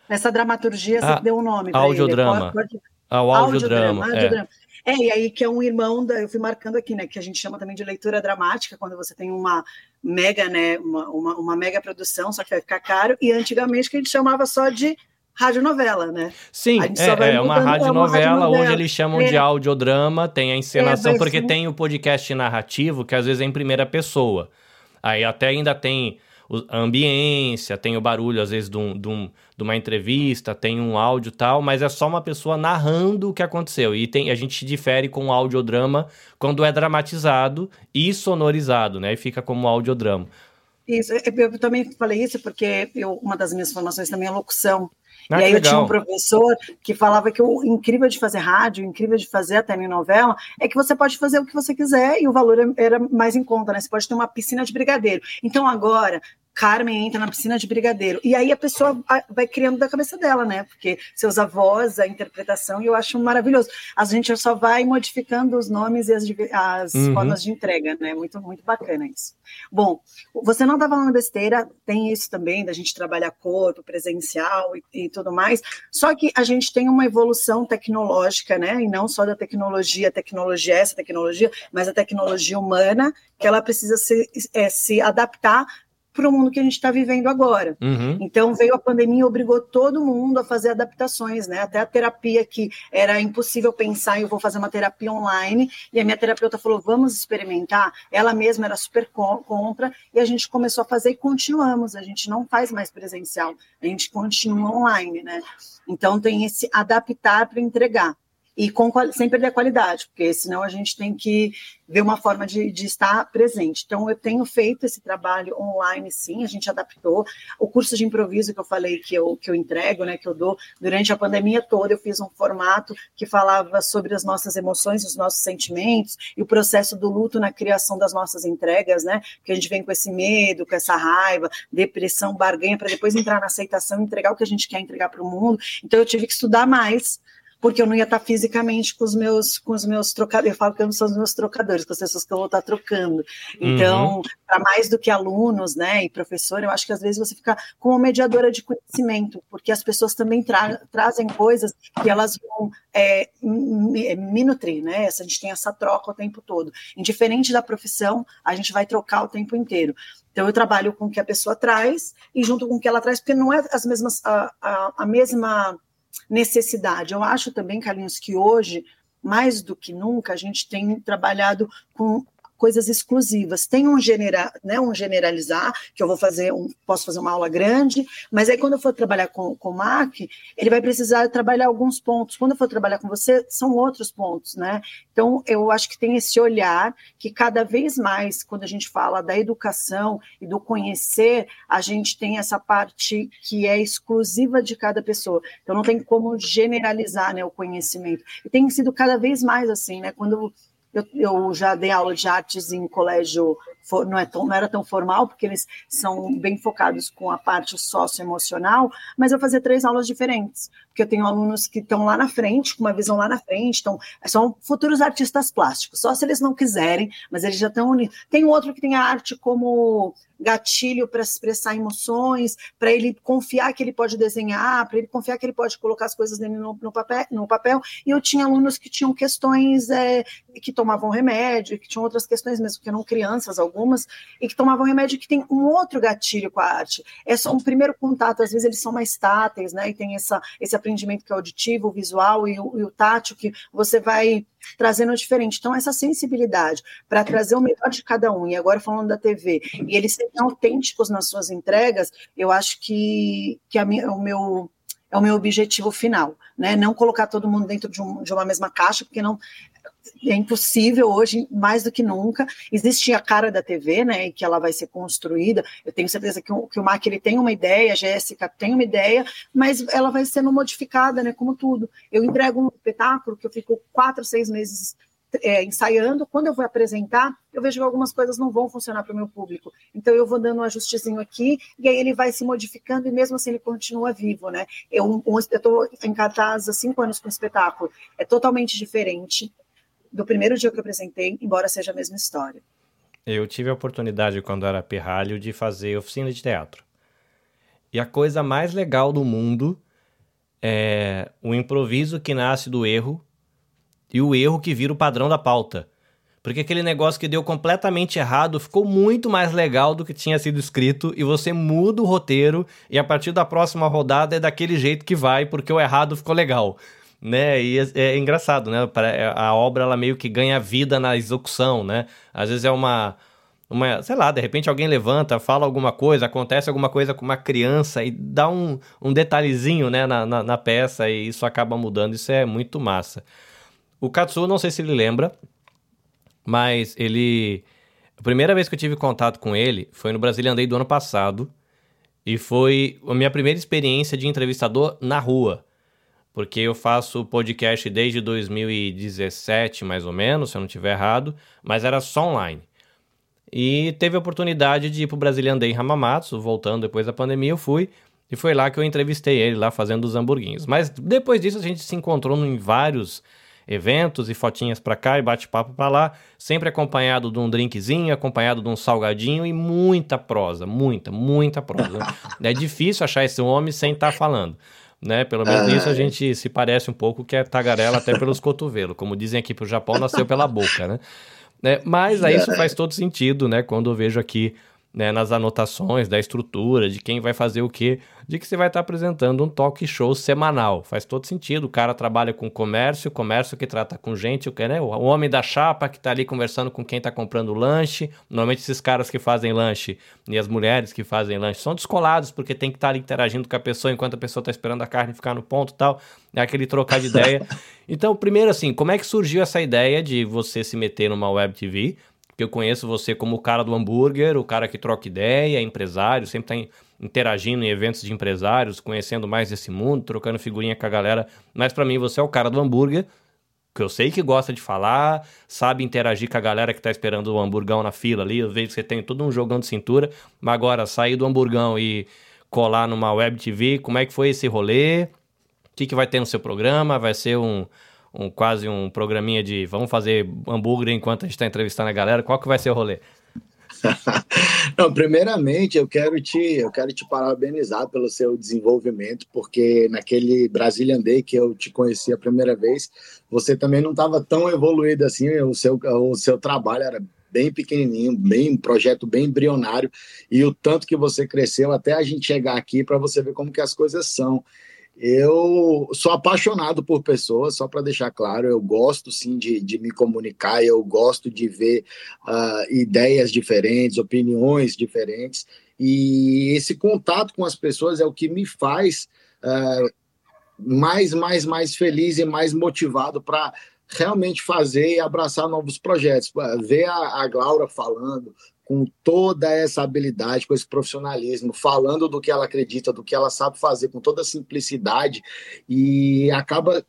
nessa dramaturgia ah, você deu um nome. Audiodrama. Pode. Ah, o audiodrama. audiodrama. É. É, e aí que é um irmão da, eu fui marcando aqui, né, que a gente chama também de leitura dramática, quando você tem uma mega, né, uma, uma, uma mega produção, só que vai ficar caro, e antigamente que a gente chamava só de radionovela, né? Sim, é, é uma radionovela, hoje eles chamam é. de audiodrama, tem a encenação, é, porque sim. tem o podcast narrativo, que às vezes é em primeira pessoa. Aí até ainda tem a ambiência, tem o barulho, às vezes, de, um, de, um, de uma entrevista, tem um áudio tal, mas é só uma pessoa narrando o que aconteceu. E tem, a gente difere com o audiodrama quando é dramatizado e sonorizado, né? E fica como audiodrama. Isso, eu também falei isso porque eu, uma das minhas formações também é locução. Ah, e aí eu tinha um professor que falava que o incrível de fazer rádio, o incrível de fazer a telenovela, é que você pode fazer o que você quiser e o valor era mais em conta, né? Você pode ter uma piscina de brigadeiro. Então agora, Carmen entra na piscina de brigadeiro. E aí a pessoa vai criando da cabeça dela, né? Porque seus avós, a interpretação, e eu acho maravilhoso. A gente só vai modificando os nomes e as, as uhum. formas de entrega, né? Muito, muito bacana isso. Bom, você não está falando besteira, tem isso também, da gente trabalhar corpo, presencial e, e tudo mais. Só que a gente tem uma evolução tecnológica, né? E não só da tecnologia, tecnologia essa tecnologia, mas a tecnologia humana, que ela precisa se, é, se adaptar para o mundo que a gente está vivendo agora. Uhum. Então veio a pandemia e obrigou todo mundo a fazer adaptações, né? Até a terapia que era impossível pensar, eu vou fazer uma terapia online, e a minha terapeuta falou, vamos experimentar. Ela mesma era super contra, e a gente começou a fazer e continuamos. A gente não faz mais presencial, a gente continua online, né? Então tem esse adaptar para entregar e com, sem perder a qualidade, porque senão a gente tem que ver uma forma de, de, estar presente. Então, eu tenho feito esse trabalho online, sim, a gente adaptou. O curso de improviso que eu falei que eu, que eu entrego, né, que eu dou, durante a pandemia toda, eu fiz um formato que falava sobre as nossas emoções, os nossos sentimentos e o processo do luto na criação das nossas entregas, né, porque a gente vem com esse medo, com essa raiva, depressão, barganha, para depois entrar na aceitação e entregar o que a gente quer entregar para o mundo. Então, eu tive que estudar mais porque eu não ia estar fisicamente com os meus, com os meus trocadores. Eu falo que eu não sou os meus trocadores, com as pessoas que eu vou estar trocando. Então, uhum. para mais do que alunos, né, e professor, eu acho que às vezes você fica como mediadora de conhecimento, porque as pessoas também tra trazem coisas que elas vão é, me nutrir, né? A gente tem essa troca o tempo todo. Indiferente da profissão, a gente vai trocar o tempo inteiro. Então, eu trabalho com o que a pessoa traz e junto com o que ela traz, porque não é as mesmas, a, a, a mesma necessidade. Eu acho também, Carlinhos, que hoje, mais do que nunca, a gente tem trabalhado com coisas exclusivas. Tem um, genera, né, um generalizar, que eu vou fazer, um, posso fazer uma aula grande, mas aí quando eu for trabalhar com, com o MAC, ele vai precisar trabalhar alguns pontos. Quando eu for trabalhar com você, são outros pontos, né? Então, eu acho que tem esse olhar que cada vez mais, quando a gente fala da educação e do conhecer, a gente tem essa parte que é exclusiva de cada pessoa. Então, não tem como generalizar né, o conhecimento. E tem sido cada vez mais assim, né? Quando eu, eu, já dei aula de artes em colégio, não, é tão, não era tão formal, porque eles são bem focados com a parte socioemocional, mas eu fazia três aulas diferentes, porque eu tenho alunos que estão lá na frente, com uma visão lá na frente, então, são futuros artistas plásticos, só se eles não quiserem, mas eles já estão unidos. Tem outro que tem a arte como gatilho para expressar emoções, para ele confiar que ele pode desenhar, para ele confiar que ele pode colocar as coisas dele no, no, papel, no papel. E eu tinha alunos que tinham questões é, que tomavam remédio, que tinham outras questões mesmo, que eram crianças algumas, e que tomavam remédio que tem um outro gatilho com a arte. É só um primeiro contato, às vezes eles são mais táteis, né? E tem essa, esse aprendimento que é auditivo, o visual e o, e o tátil, que você vai trazendo diferente. Então, essa sensibilidade para trazer o melhor de cada um, e agora falando da TV, e eles serem autênticos nas suas entregas, eu acho que, que a minha, o meu é o meu objetivo final, né? Não colocar todo mundo dentro de, um, de uma mesma caixa, porque não é impossível hoje, mais do que nunca. Existe a cara da TV, né, que ela vai ser construída. Eu tenho certeza que o, que o Mac ele tem uma ideia, a Jéssica tem uma ideia, mas ela vai sendo modificada, né, como tudo. Eu entrego um espetáculo que eu fico quatro, seis meses é, ensaiando, quando eu vou apresentar, eu vejo que algumas coisas não vão funcionar para o meu público. Então eu vou dando um ajustezinho aqui, e aí ele vai se modificando, e mesmo assim ele continua vivo, né? Eu estou em cartaz há cinco anos com o espetáculo, é totalmente diferente do primeiro dia que eu apresentei, embora seja a mesma história. Eu tive a oportunidade, quando era pirralho, de fazer oficina de teatro. E a coisa mais legal do mundo é o improviso que nasce do erro e o erro que vira o padrão da pauta. Porque aquele negócio que deu completamente errado ficou muito mais legal do que tinha sido escrito e você muda o roteiro e a partir da próxima rodada é daquele jeito que vai porque o errado ficou legal né? E é, é, engraçado, né? A obra ela meio que ganha vida na execução, né? Às vezes é uma uma, sei lá, de repente alguém levanta, fala alguma coisa, acontece alguma coisa com uma criança e dá um, um detalhezinho né, na, na, na peça e isso acaba mudando. Isso é muito massa. O Katsu, não sei se ele lembra, mas ele. A primeira vez que eu tive contato com ele foi no Brasília Andei do ano passado. E foi a minha primeira experiência de entrevistador na rua. Porque eu faço podcast desde 2017, mais ou menos, se eu não estiver errado, mas era só online. E teve a oportunidade de ir pro Brasília Andei em Hamamatsu, voltando depois da pandemia, eu fui. E foi lá que eu entrevistei ele, lá fazendo os hamburguinhos. Mas depois disso a gente se encontrou em vários eventos e fotinhas para cá e bate-papo para lá, sempre acompanhado de um drinkzinho, acompanhado de um salgadinho e muita prosa, muita, muita prosa. é difícil achar esse homem sem estar tá falando. Né? Pelo menos isso a gente se parece um pouco que é tagarela até pelos cotovelos. Como dizem aqui pro Japão, nasceu pela boca, né? né? Mas aí isso faz todo sentido, né? Quando eu vejo aqui né, nas anotações da estrutura, de quem vai fazer o quê, de que você vai estar apresentando um talk show semanal. Faz todo sentido. O cara trabalha com comércio, comércio que trata com gente, o, né, o homem da chapa que está ali conversando com quem está comprando lanche. Normalmente esses caras que fazem lanche e as mulheres que fazem lanche são descolados porque tem que estar tá ali interagindo com a pessoa enquanto a pessoa está esperando a carne ficar no ponto e tal. É aquele trocar de ideia. Então, primeiro assim, como é que surgiu essa ideia de você se meter numa web TV? Que eu conheço você como o cara do hambúrguer, o cara que troca ideia, empresário, sempre está interagindo em eventos de empresários, conhecendo mais desse mundo, trocando figurinha com a galera. Mas para mim você é o cara do hambúrguer, que eu sei que gosta de falar, sabe interagir com a galera que tá esperando o hamburgão na fila ali. Eu vejo que você tem todo um jogão de cintura, mas agora sair do hamburgão e colar numa web TV, como é que foi esse rolê? O que, que vai ter no seu programa? Vai ser um um quase um programinha de vamos fazer hambúrguer enquanto a gente está entrevistando a galera. Qual que vai ser o rolê? Não, primeiramente eu quero te eu quero te parabenizar pelo seu desenvolvimento, porque naquele Brazilian Day que eu te conheci a primeira vez, você também não estava tão evoluído assim, o seu o seu trabalho era bem pequenininho, bem um projeto bem embrionário e o tanto que você cresceu até a gente chegar aqui para você ver como que as coisas são. Eu sou apaixonado por pessoas, só para deixar claro, eu gosto sim de, de me comunicar, eu gosto de ver uh, ideias diferentes, opiniões diferentes, e esse contato com as pessoas é o que me faz uh, mais, mais, mais feliz e mais motivado para realmente fazer e abraçar novos projetos. Ver a, a Glaura falando, com toda essa habilidade, com esse profissionalismo, falando do que ela acredita, do que ela sabe fazer, com toda a simplicidade, e acaba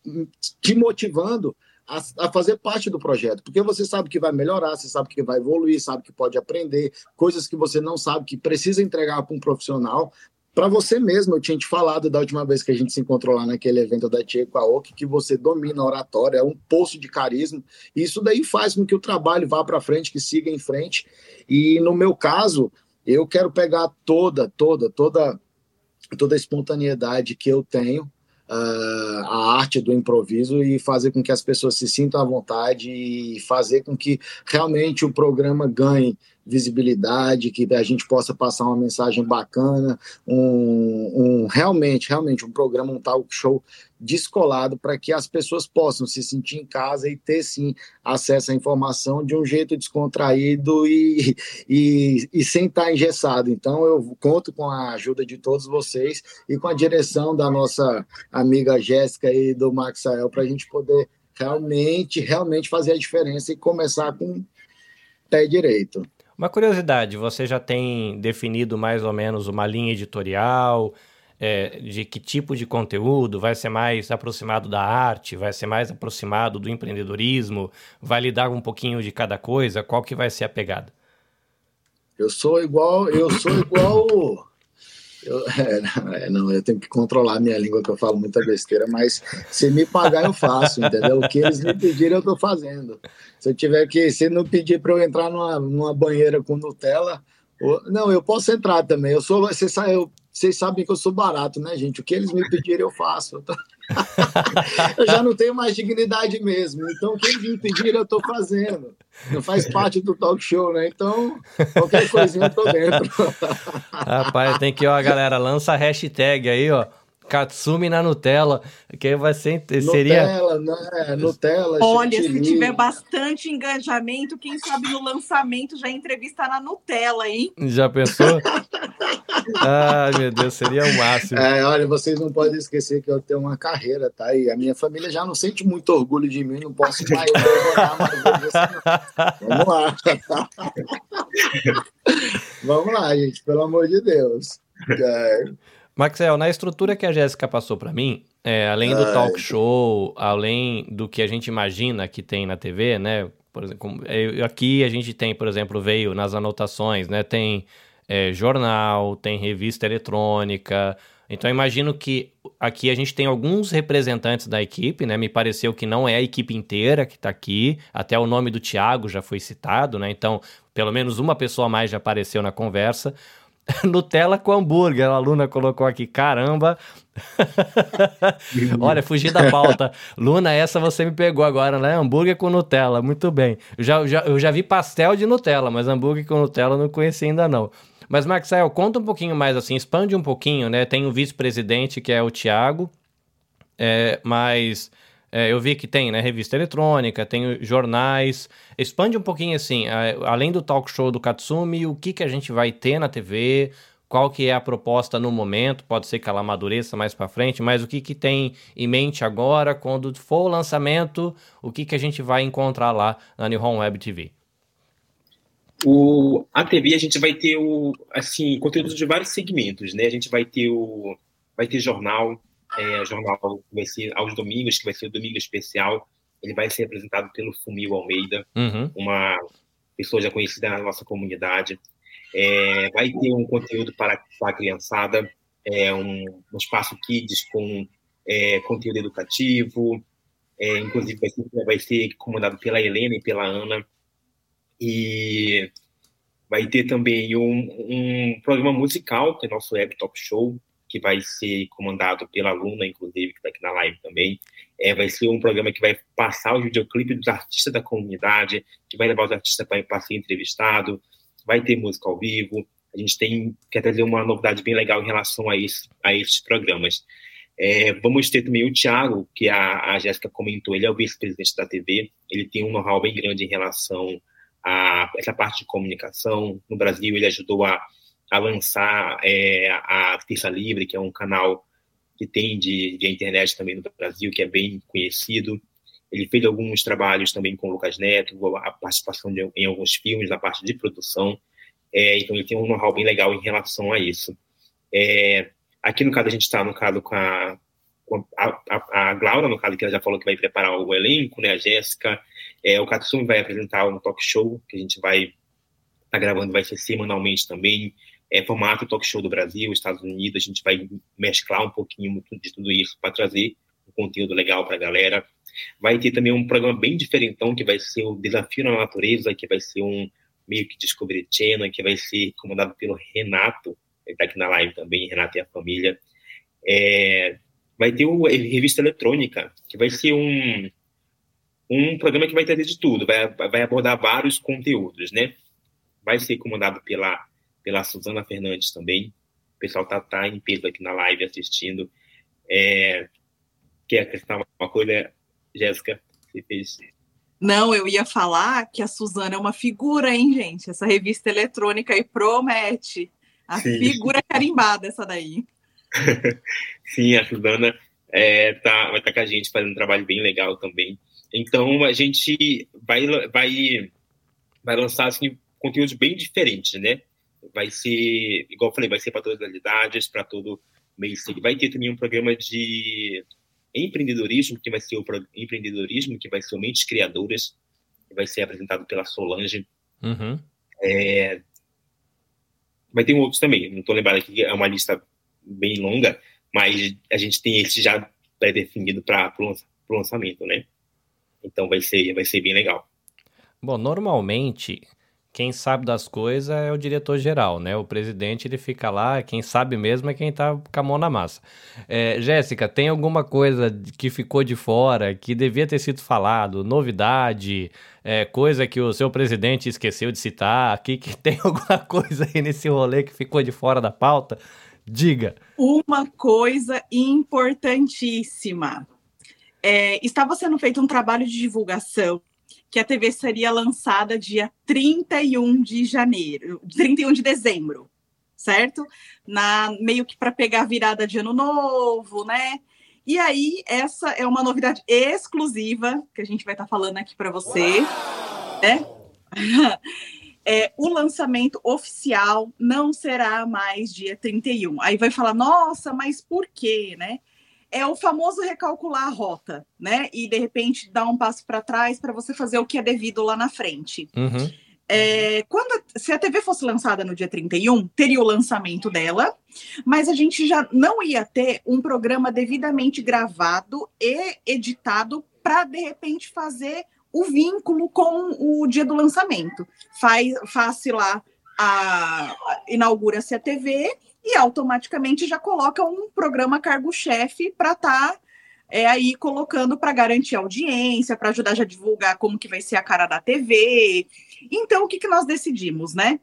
te motivando a, a, fazer parte do projeto, porque você sabe que vai melhorar, você sabe que vai evoluir, sabe que pode aprender, coisas que você não sabe, que precisa entregar para um profissional, para você mesmo, eu tinha te falado da última vez que a gente se encontrou lá naquele evento da Tia Aoki, que você domina a oratória, é um poço de carisma, e isso daí faz com que o trabalho vá para frente, que siga em frente. E no meu caso, eu quero pegar toda, toda, toda, toda a espontaneidade que eu tenho, uh, a arte do improviso e fazer com que as pessoas se sintam à vontade e fazer com que realmente o programa ganhe visibilidade, que a gente possa passar uma mensagem bacana, um, um realmente, realmente um programa, um talk show descolado para que as pessoas possam se sentir em casa e ter sim acesso à informação de um jeito descontraído e, e, e sem estar engessado. Então eu conto com a ajuda de todos vocês e com a direção da nossa amiga Jéssica e do Maxael para a gente poder realmente, realmente fazer a diferença e começar com pé direito. Uma curiosidade, você já tem definido mais ou menos uma linha editorial é, de que tipo de conteúdo vai ser mais aproximado da arte, vai ser mais aproximado do empreendedorismo, vai lidar um pouquinho de cada coisa? Qual que vai ser a pegada? Eu sou igual, eu sou igual eu, é, não, eu tenho que controlar minha língua, que eu falo muita besteira, mas se me pagar, eu faço, entendeu? O que eles me pedirem, eu estou fazendo. Se eu tiver que, se não pedir para eu entrar numa, numa banheira com Nutella, não, eu posso entrar também. Eu sou, vocês, vocês sabem que eu sou barato, né, gente? O que eles me pedirem, eu faço. Eu, tô... eu já não tenho mais dignidade mesmo. Então, o que eles me pedirem, eu estou fazendo. Não faz parte do talk show, né? Então, qualquer coisinha eu tô dentro. Rapaz, tem que, ó, galera, lança a hashtag aí, ó. Katsumi na Nutella, que vai ser seria Nutella, né? Nutella. Olha, se tiver bastante engajamento, quem sabe no lançamento já entrevista na Nutella, hein? Já pensou? Ai, meu Deus, seria o máximo. É, olha, vocês não podem esquecer que eu tenho uma carreira, tá? E a minha família já não sente muito orgulho de mim, não posso mais mais. Vamos lá. Vamos lá, gente, pelo amor de Deus. É. Maxel, na estrutura que a Jéssica passou para mim, é, além do talk show, além do que a gente imagina que tem na TV, né? Por exemplo, aqui a gente tem, por exemplo, veio nas anotações, né? Tem é, jornal, tem revista eletrônica. Então imagino que aqui a gente tem alguns representantes da equipe, né? Me pareceu que não é a equipe inteira que está aqui. Até o nome do Thiago já foi citado, né? Então, pelo menos uma pessoa a mais já apareceu na conversa. Nutella com hambúrguer. A Luna colocou aqui, caramba. Olha, fugi da pauta. Luna, essa você me pegou agora, né? Hambúrguer com Nutella, muito bem. Eu já, já, eu já vi pastel de Nutella, mas hambúrguer com Nutella eu não conheci ainda não. Mas, Maxel, conta um pouquinho mais assim, expande um pouquinho, né? Tem o vice-presidente, que é o Tiago, é, mas é, eu vi que tem, né, revista eletrônica, tem jornais. Expande um pouquinho assim, além do talk show do Katsumi, o que, que a gente vai ter na TV, qual que é a proposta no momento, pode ser que ela amadureça mais para frente, mas o que, que tem em mente agora, quando for o lançamento, o que, que a gente vai encontrar lá na New Home Web TV? O, a TV a gente vai ter o assim conteúdos de vários segmentos, né? A gente vai ter o vai ter jornal, é, jornal que vai ser aos domingos, que vai ser o domingo especial. Ele vai ser apresentado pelo Fumil Almeida, uhum. uma pessoa já conhecida na nossa comunidade. É, vai ter um conteúdo para, para a criançada, é, um, um espaço kids com é, conteúdo educativo, é, inclusive vai ser, vai ser comandado pela Helena e pela Ana. E vai ter também um, um programa musical, que é nosso Web Top Show, que vai ser comandado pela aluna, inclusive, que está aqui na live também. É, vai ser um programa que vai passar o videoclipe dos artistas da comunidade, que vai levar os artistas para ser entrevistado, vai ter música ao vivo. A gente tem quer trazer uma novidade bem legal em relação a, esse, a esses programas. É, vamos ter também o Thiago, que a, a Jéssica comentou, ele é o vice-presidente da TV, ele tem um know-how bem grande em relação a essa parte de comunicação. No Brasil, ele ajudou a a lançar é, a Terça Livre, que é um canal que tem de, de internet também no Brasil, que é bem conhecido. Ele fez alguns trabalhos também com o Lucas Neto, a participação de, em alguns filmes na parte de produção. É, então ele tem um know-how bem legal em relação a isso. É, aqui no caso a gente está no caso com a, com a, a, a, Glaura, no caso que ela já falou que vai preparar o elenco, né? A Jéssica, é, o Katsumi vai apresentar um talk show que a gente vai estar tá gravando, vai ser semanalmente também é, formato talk show do Brasil, Estados Unidos, a gente vai mesclar um pouquinho de tudo isso para trazer um conteúdo legal para a galera. Vai ter também um programa bem diferentão, que vai ser o Desafio na Natureza, que vai ser um meio que Discovery Channel, que vai ser comandado pelo Renato, ele está aqui na live também, Renato e a família. É, vai ter o Revista Eletrônica, que vai ser um, um programa que vai trazer de tudo, vai, vai abordar vários conteúdos, né? Vai ser comandado pela pela Suzana Fernandes também. O pessoal tá, tá em peso aqui na live assistindo. É, quer acrescentar uma coisa, Jéssica? Você fez. Não, eu ia falar que a Suzana é uma figura, hein, gente? Essa revista eletrônica aí promete. A Sim. figura carimbada, essa daí. Sim, a Suzana é, tá, vai estar tá com a gente fazendo um trabalho bem legal também. Então, a gente vai, vai, vai lançar assim, conteúdos bem diferentes, né? Vai ser, igual eu falei, vai ser para todas as idades, para todo meio Vai ter também um programa de empreendedorismo, que vai ser o empreendedorismo, que vai ser o Mentes Criadoras, que vai ser apresentado pela Solange. Uhum. É, vai ter outros também, não estou lembrado aqui, é uma lista bem longa, mas a gente tem esse já pré-definido para o lançamento, né? Então vai ser, vai ser bem legal. Bom, normalmente quem sabe das coisas é o diretor geral, né? O presidente ele fica lá, quem sabe mesmo é quem tá com a mão na massa. É, Jéssica, tem alguma coisa que ficou de fora, que devia ter sido falado, novidade, é, coisa que o seu presidente esqueceu de citar, aqui que tem alguma coisa aí nesse rolê que ficou de fora da pauta? Diga. Uma coisa importantíssima. É, estava sendo feito um trabalho de divulgação que a TV seria lançada dia 31 de janeiro, 31 de dezembro, certo? Na meio que para pegar a virada de ano novo, né? E aí essa é uma novidade exclusiva que a gente vai estar tá falando aqui para você, né? É, o lançamento oficial não será mais dia 31. Aí vai falar, nossa, mas por quê, né? É o famoso recalcular a rota, né? E de repente dar um passo para trás para você fazer o que é devido lá na frente. Uhum. É, quando se a TV fosse lançada no dia 31, teria o lançamento dela, mas a gente já não ia ter um programa devidamente gravado e editado para de repente fazer o vínculo com o dia do lançamento. Faz, faz lá a inaugura-se a TV e automaticamente já coloca um programa cargo-chefe para estar tá, é, aí colocando para garantir audiência, para ajudar já a divulgar como que vai ser a cara da TV. Então, o que, que nós decidimos, né?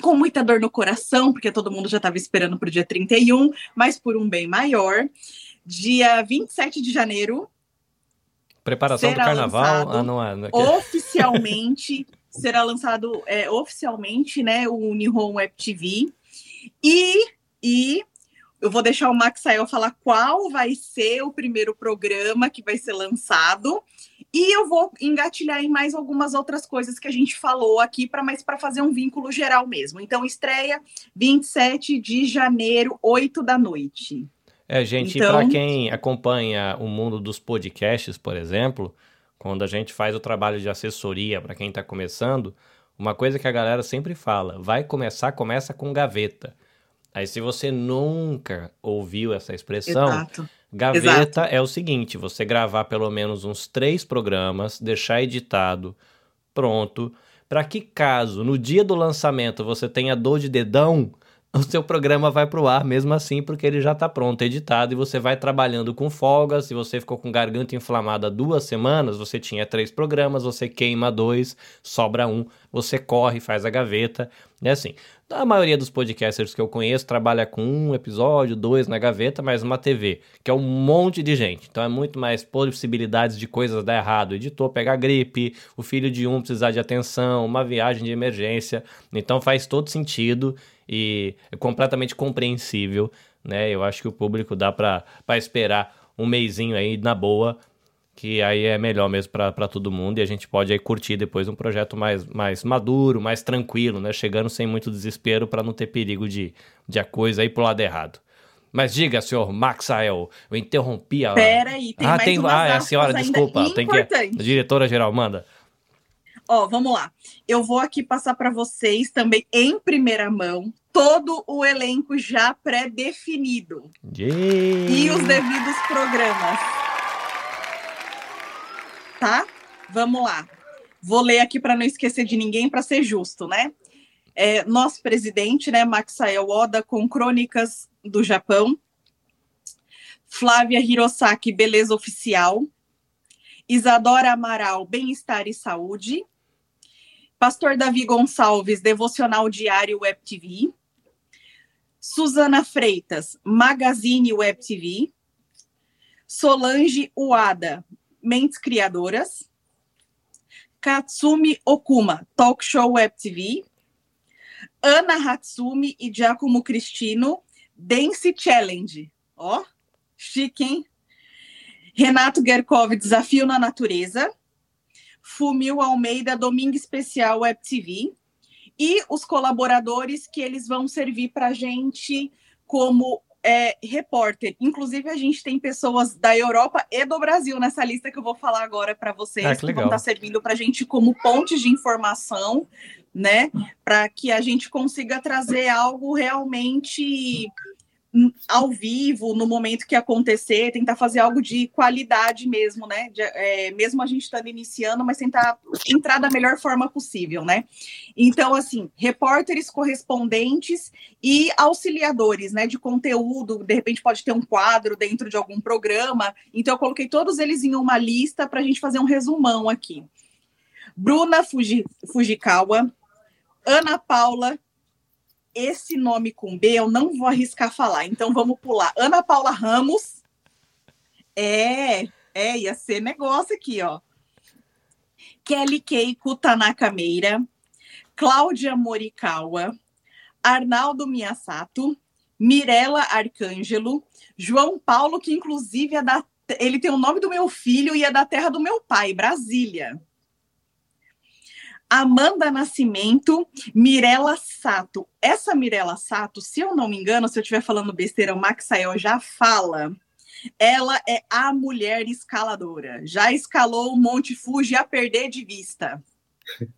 Com muita dor no coração, porque todo mundo já estava esperando para o dia 31, mas por um bem maior, dia 27 de janeiro. Preparação do carnaval? Ah, não é. Não é que... Oficialmente, será lançado é, oficialmente né, o Nihon Web TV e, e eu vou deixar o Maxael falar qual vai ser o primeiro programa que vai ser lançado. E eu vou engatilhar em mais algumas outras coisas que a gente falou aqui, para mais para fazer um vínculo geral mesmo. Então, estreia 27 de janeiro, 8 da noite. É, gente, então... para quem acompanha o mundo dos podcasts, por exemplo, quando a gente faz o trabalho de assessoria para quem está começando, uma coisa que a galera sempre fala: vai começar, começa com gaveta. Aí, se você nunca ouviu essa expressão, Exato. gaveta Exato. é o seguinte: você gravar pelo menos uns três programas, deixar editado, pronto, para que caso no dia do lançamento você tenha dor de dedão, o seu programa vai para o ar mesmo assim, porque ele já está pronto, editado, e você vai trabalhando com folga. Se você ficou com garganta inflamada duas semanas, você tinha três programas, você queima dois, sobra um, você corre, faz a gaveta. É assim. A maioria dos podcasters que eu conheço trabalha com um episódio, dois na gaveta, mas uma TV, que é um monte de gente. Então é muito mais possibilidades de coisas dar errado. O editor pegar gripe, o filho de um precisar de atenção, uma viagem de emergência. Então faz todo sentido e é completamente compreensível, né? Eu acho que o público dá para esperar um mêsinho aí na boa, que aí é melhor mesmo para todo mundo e a gente pode aí curtir depois um projeto mais, mais maduro, mais tranquilo, né? Chegando sem muito desespero para não ter perigo de, de a coisa ir pro lado errado. Mas diga, senhor Maxael, eu interrompi a. Pera aí, tem ah, mais tem... Ah, é a senhora, desculpa. Tem que... A diretora geral, manda. Ó, vamos lá. Eu vou aqui passar para vocês também em primeira mão todo o elenco já pré-definido e os devidos programas. Tá? Vamos lá. Vou ler aqui para não esquecer de ninguém, para ser justo, né? É, nosso presidente, né, Maxael Oda, com Crônicas do Japão. Flávia Hirosaki, Beleza Oficial. Isadora Amaral, Bem-Estar e Saúde. Pastor Davi Gonçalves, Devocional Diário Web TV. Suzana Freitas, Magazine Web TV. Solange Uada, Mentes Criadoras. Katsumi Okuma, Talk Show Web TV. Ana Hatsumi e Giacomo Cristino, Dance Challenge. Ó, chique, hein? Renato Gerkov, Desafio na Natureza. Fumil Almeida, Domingo Especial Web TV, e os colaboradores que eles vão servir para a gente como é, repórter. Inclusive, a gente tem pessoas da Europa e do Brasil nessa lista que eu vou falar agora para vocês, ah, que, que vão estar tá servindo para a gente como pontes de informação, né? Para que a gente consiga trazer algo realmente ao vivo, no momento que acontecer, tentar fazer algo de qualidade mesmo, né? De, é, mesmo a gente estando iniciando, mas tentar entrar da melhor forma possível, né? Então, assim, repórteres correspondentes e auxiliadores, né? De conteúdo, de repente pode ter um quadro dentro de algum programa. Então, eu coloquei todos eles em uma lista para a gente fazer um resumão aqui. Bruna Fuji, Fujikawa, Ana Paula esse nome com B eu não vou arriscar falar, então vamos pular. Ana Paula Ramos. É, é, ia ser negócio aqui, ó. Kelly Keiko Tanaka Meira, Cláudia Morikawa, Arnaldo Miyasato, Mirela Arcângelo, João Paulo, que inclusive é da, ele tem o nome do meu filho e é da terra do meu pai, Brasília. Amanda Nascimento, Mirela Sato. Essa Mirela Sato, se eu não me engano, se eu estiver falando besteira, o Maxael já fala. Ela é a mulher escaladora. Já escalou o Monte Fuji a perder de vista.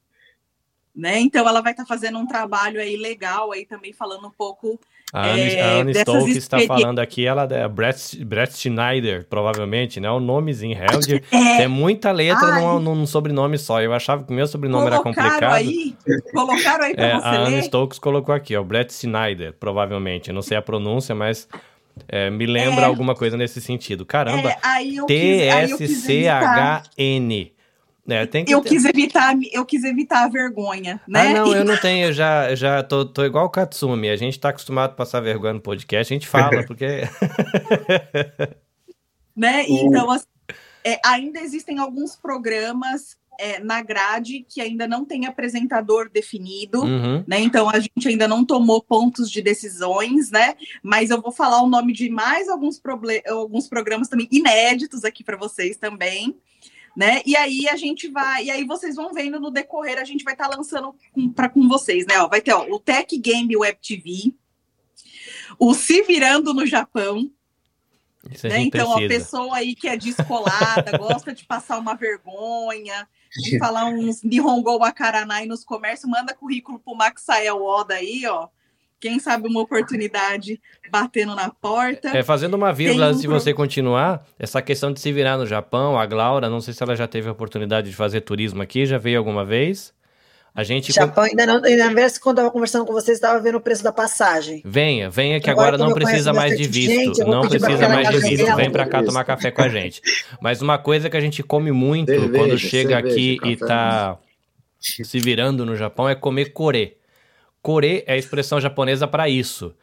né? Então ela vai estar tá fazendo um trabalho aí legal aí também falando um pouco a Anne, é, a Anne Stokes está falando aqui, ela é Brett, Brett Schneider, provavelmente, né? O nomezinho Held. É, tem muita letra num, num, sobrenome só. Eu achava que o meu sobrenome era complicado. Aí, colocaram aí pra é, você A Anne Stokes colocou aqui, ó, Brett Schneider, provavelmente. Eu não sei a pronúncia, mas é, me lembra é, alguma coisa nesse sentido. Caramba, é, T-S-C-H-N. É, tem que eu ter... quis evitar, eu quis evitar a vergonha, né? Ah, não, eu não tenho, eu já, já tô, tô igual o Katsumi. A gente tá acostumado a passar vergonha no podcast, a gente fala, porque. né? Então, assim, é, ainda existem alguns programas é, na grade que ainda não tem apresentador definido, uhum. né? Então a gente ainda não tomou pontos de decisões, né? Mas eu vou falar o nome de mais alguns, alguns programas também inéditos aqui para vocês também né? E aí a gente vai, e aí vocês vão vendo no decorrer, a gente vai estar tá lançando para com vocês, né? Ó, vai ter ó, o Tech Game Web TV, o Se Virando no Japão. Né? Então, a pessoa aí que é descolada, gosta de passar uma vergonha, de falar uns Nihongo Wakaranai nos comércios, manda currículo pro Maxael Oda aí, ó quem sabe uma oportunidade batendo na porta. É, fazendo uma vírgula antes um... de você continuar, essa questão de se virar no Japão, a Glaura, não sei se ela já teve a oportunidade de fazer turismo aqui, já veio alguma vez? A gente. Japão, ainda não. Ainda vez, quando eu estava conversando com vocês, estava vendo o preço da passagem. Venha, venha que agora, agora não precisa mais de visto. Gente, não precisa mais de visto. Vem para cá tomar café com a gente. Mas uma coisa que a gente come muito cerveja, quando chega cerveja, aqui e tá se virando no Japão é comer core. Core é a expressão japonesa para isso.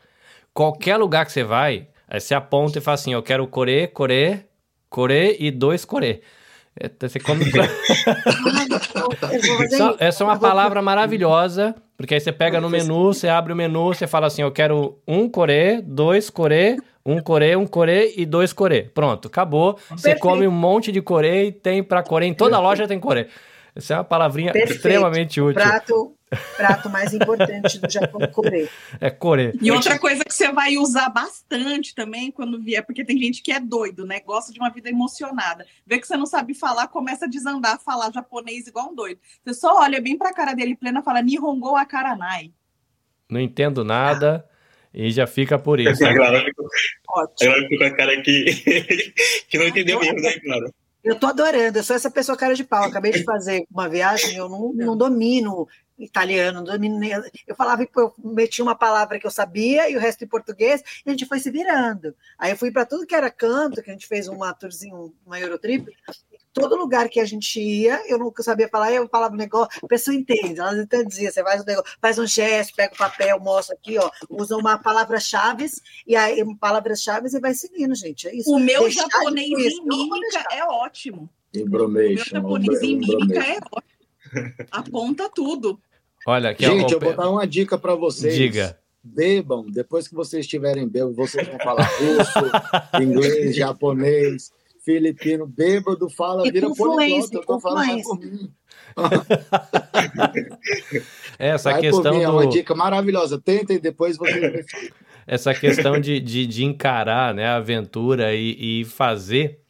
Qualquer lugar que você vai, aí você aponta e fala assim: eu quero core, core, core e dois core. É, você come. essa é uma palavra maravilhosa, porque aí você pega no menu, você abre o menu, você fala assim: eu quero um core, dois core, um core, um core e dois core. Pronto, acabou. Você come um monte de core e tem para core. Em toda loja tem core. Essa é uma palavrinha Perfeito. extremamente útil. Prato, prato mais importante do Japão, core. É core. E outra coisa que você vai usar bastante também quando vier, porque tem gente que é doido, né? Gosta de uma vida emocionada. Vê que você não sabe falar, começa a desandar, falar japonês igual um doido. Você só olha bem pra cara dele plena e fala Nihongo Akaranai. Não entendo nada. E já fica por isso. Agora ficou, agora ficou com a cara que, que não entendeu mesmo, né, claro? Eu tô adorando, eu sou essa pessoa cara de pau. acabei de fazer uma viagem, eu não, não domino italiano, nem. Eu falava que eu meti uma palavra que eu sabia e o resto em português, e a gente foi se virando. Aí eu fui para tudo que era canto, que a gente fez uma tourzinho, uma Eurotrip, todo lugar que a gente ia, eu nunca sabia falar, eu falava um negócio, a pessoa entende, elas diziam, você faz um negócio, faz um gesto, pega o papel, mostra aqui, ó, usa uma palavra-chave, e aí palavras-chave e vai seguindo, gente, é isso. O meu Deixar japonês em mímica é ótimo. O meu japonês em mímica é ótimo. Aponta tudo. Olha, aqui, gente, eu vou dar uma dica para vocês. Diga bebam, depois que vocês estiverem bebendo, vocês vão falar russo, inglês, japonês, filipino, bêbado, fala, e vira poliglota. Eu tô falando por mim. Essa Vai questão mim, do... é uma dica maravilhosa. Tentem depois vocês. Essa questão de, de, de, encarar né, a aventura e, e fazer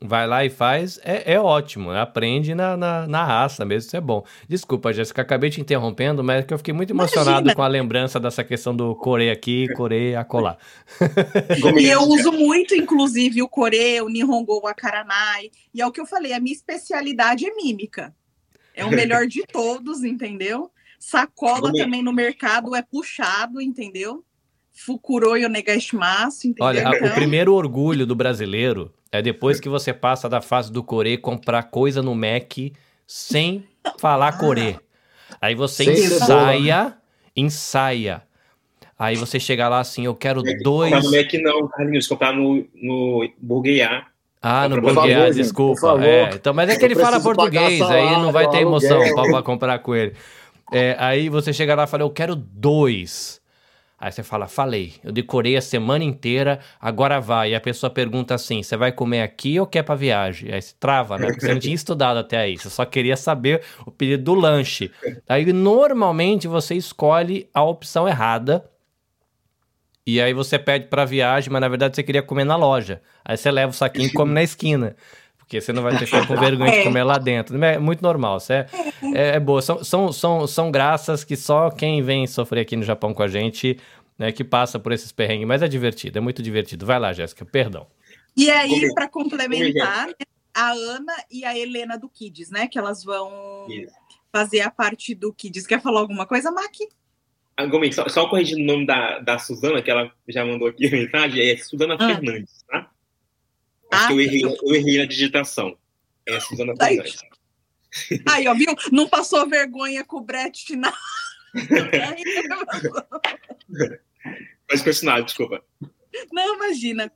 vai lá e faz, é, é ótimo, né? aprende na, na, na, raça mesmo, isso é bom. Desculpa, Jéssica, acabei te interrompendo, mas é que eu fiquei muito emocionado Imagina. com a lembrança dessa questão do Coreia aqui, Coreia acolá. e eu uso muito, inclusive, o Core, o Nihongo, o Akaranai, e é o que eu falei, a minha especialidade é mímica. É o melhor de todos, entendeu? Sacola também no mercado é puxado, entendeu? Fukuro e o Negashimasu, entendeu? Olha, então... o primeiro orgulho do brasileiro é depois que você passa da fase do core comprar coisa no Mac sem falar core. Aí você ensaia, ensaia Aí você chega lá assim, eu quero dois. Comprar no Mac não, Carlinhos, comprar no, no Burguear. Ah, no português, desculpa. É, então, mas é que ele fala português, aí não vai ter emoção para comprar com ele. É, aí você chega lá e fala, eu quero dois. Aí você fala, falei, eu decorei a semana inteira, agora vai. E a pessoa pergunta assim: você vai comer aqui ou quer pra viagem? Aí você trava, né? Porque você não tinha estudado até aí, você só queria saber o pedido do lanche. Aí normalmente você escolhe a opção errada. E aí você pede pra viagem, mas na verdade você queria comer na loja. Aí você leva o saquinho e come na esquina. Porque você não vai ter com vergonha de comer lá dentro. É muito normal, isso é, é, é, boa. São, são, são, são graças que só quem vem sofrer aqui no Japão com a gente, né, que passa por esses perrengues. Mas é divertido, é muito divertido. Vai lá, Jéssica, perdão. E aí, para complementar, a Ana e a Helena do Kids, né? Que elas vão fazer a parte do Kids. Quer falar alguma coisa, Maki? Ah, Gomes, só, só corrigindo o nome da, da Suzana, que ela já mandou aqui a mensagem, é Suzana ah. Fernandes, tá? Acho ah, que eu errei, eu errei na digitação. É a Suzana Fernandes. Aí, ó, viu? Não passou vergonha com o Brett na. Pode continuar, desculpa. Não, imagina.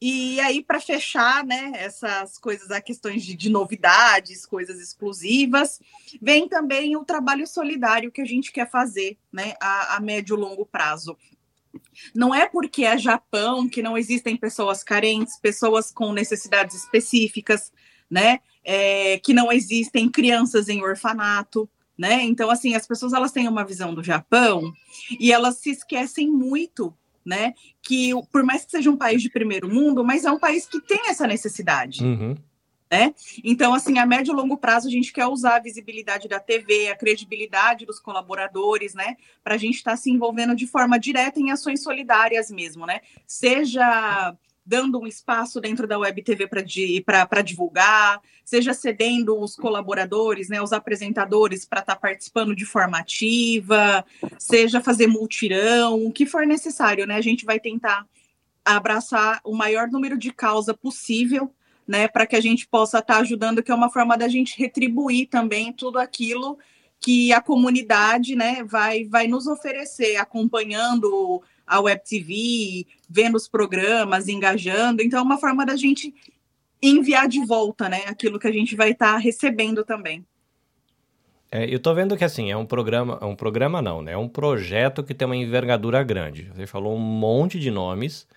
E aí, para fechar, né, essas coisas, a questões de, de, novidades, coisas exclusivas, vem também o trabalho solidário que a gente quer fazer, né, a, a médio e longo prazo. Não é porque é Japão que não existem pessoas carentes, pessoas com necessidades específicas, né? É, que não existem crianças em orfanato, né? Então, assim, as pessoas elas têm uma visão do Japão e elas se esquecem muito, né? Que por mais que seja um país de primeiro mundo, mas é um país que tem essa necessidade. Uhum. Né? Então, assim, a médio e longo prazo, a gente quer usar a visibilidade da TV, a credibilidade dos colaboradores, né? Para a gente estar tá se envolvendo de forma direta em ações solidárias mesmo, né? Seja dando um espaço dentro da Web TV para divulgar, seja cedendo os colaboradores, né, os apresentadores para estar tá participando de forma ativa, seja fazer multirão, o que for necessário, né? A gente vai tentar abraçar o maior número de causa possível né, para que a gente possa estar tá ajudando, que é uma forma da gente retribuir também tudo aquilo que a comunidade, né, vai, vai nos oferecer, acompanhando a Web TV, vendo os programas, engajando. Então, é uma forma da gente enviar de volta, né, aquilo que a gente vai estar tá recebendo também. É, eu tô vendo que assim, é um programa, é um programa não, né? É um projeto que tem uma envergadura grande. Você falou um monte de nomes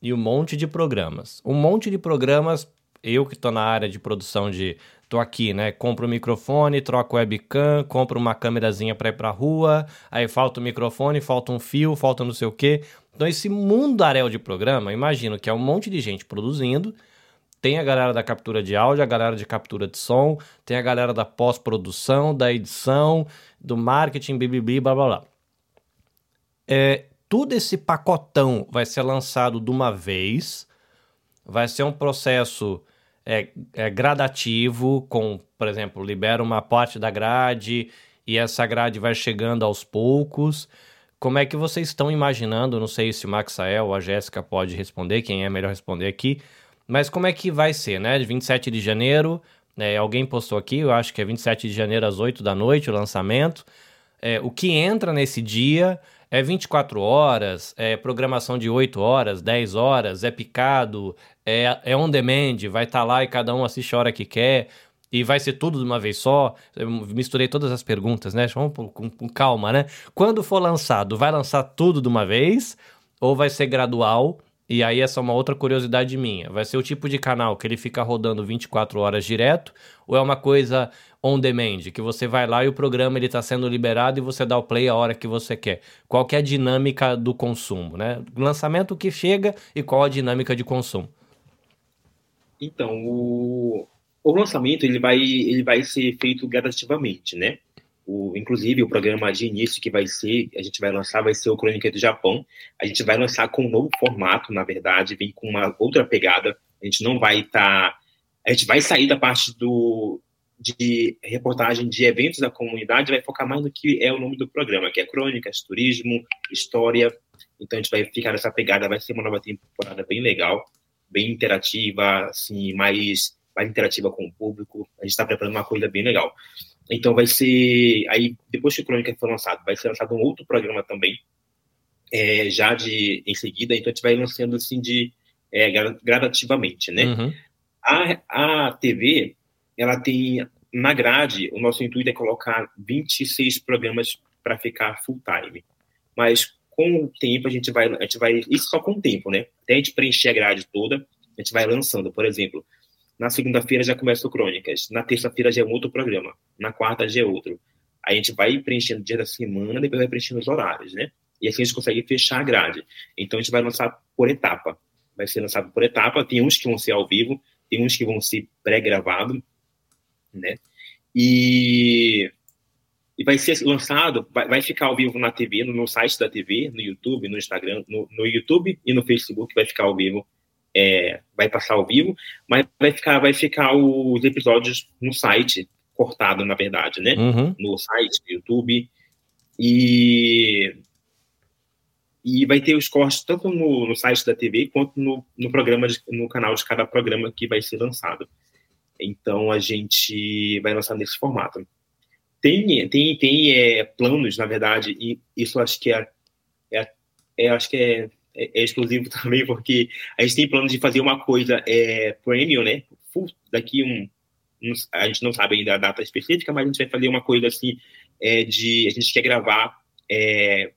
e um monte de programas. Um monte de programas eu que estou na área de produção de. Tô aqui, né? Compro o microfone, troco webcam, compro uma câmerazinha para ir pra rua, aí falta o microfone, falta um fio, falta não sei o quê. Então, esse mundo arel de programa, imagino que é um monte de gente produzindo. Tem a galera da captura de áudio, a galera de captura de som, tem a galera da pós-produção, da edição, do marketing, blá blá blá blá. É, tudo esse pacotão vai ser lançado de uma vez, vai ser um processo é, é gradativo, com, por exemplo, libera uma parte da grade e essa grade vai chegando aos poucos. Como é que vocês estão imaginando? Não sei se o Maxael ou a Jéssica pode responder, quem é melhor responder aqui. Mas como é que vai ser, né? 27 de janeiro, é, alguém postou aqui, eu acho que é 27 de janeiro às 8 da noite o lançamento. É, o que entra nesse dia é 24 horas, é programação de 8 horas, 10 horas, é picado, é, é on demand, vai estar tá lá e cada um assiste a hora que quer. E vai ser tudo de uma vez só. Eu misturei todas as perguntas, né? Vamos com, com, com calma, né? Quando for lançado, vai lançar tudo de uma vez? Ou vai ser gradual? E aí, essa é uma outra curiosidade minha. Vai ser o tipo de canal que ele fica rodando 24 horas direto? Ou é uma coisa on demand, que você vai lá e o programa ele está sendo liberado e você dá o play a hora que você quer? Qual que é a dinâmica do consumo, né? Lançamento que chega e qual a dinâmica de consumo? Então, o, o lançamento ele vai, ele vai ser feito gradativamente, né? O, inclusive, o programa de início que vai ser, a gente vai lançar, vai ser o Crônica do Japão. A gente vai lançar com um novo formato, na verdade, vem com uma outra pegada. A gente não vai estar. Tá, a gente vai sair da parte do, de reportagem de eventos da comunidade, vai focar mais no que é o nome do programa, que é Crônicas, Turismo, História. Então a gente vai ficar nessa pegada, vai ser uma nova temporada bem legal bem interativa, assim, mais, mais interativa com o público. A gente está preparando uma coisa bem legal. Então vai ser. Aí, depois que o Crônica for lançado, vai ser lançado um outro programa também, é, já de em seguida, então a gente vai lançando assim de é, gradativamente, né? Uhum. A, a TV, ela tem na grade, o nosso intuito é colocar 26 programas para ficar full time. Mas com o tempo a gente vai, a gente vai, isso só com o tempo, né? Até a gente preencher a grade toda, a gente vai lançando, por exemplo, na segunda-feira já começa o Crônicas, na terça-feira já é um outro programa, na quarta já é outro. A gente vai preenchendo o dia da semana, depois vai preenchendo os horários, né? E assim a gente consegue fechar a grade. Então a gente vai lançar por etapa. Vai ser lançado por etapa. Tem uns que vão ser ao vivo, tem uns que vão ser pré-gravados, né? E, e vai ser lançado, vai, vai, ficar ao vivo na TV, no, no, site da TV, no YouTube, no Instagram, no, no YouTube e no Facebook vai ficar ao vivo, é, vai passar ao vivo, mas vai ficar, vai ficar os episódios no site, cortado, na verdade, né? Uhum. No site, no YouTube. E e vai ter os cortes tanto no, no site da TV quanto no, no programa, de, no canal de cada programa que vai ser lançado. Então a gente vai lançar nesse formato. Tem, tem, tem é, planos, na verdade, e isso acho que é, é, é acho que é, é, é, exclusivo também, porque a gente tem planos de fazer uma coisa é, premium, né? Full, daqui um, um, a gente não sabe ainda a data específica, mas a gente vai fazer uma coisa assim é, de a gente quer gravar é,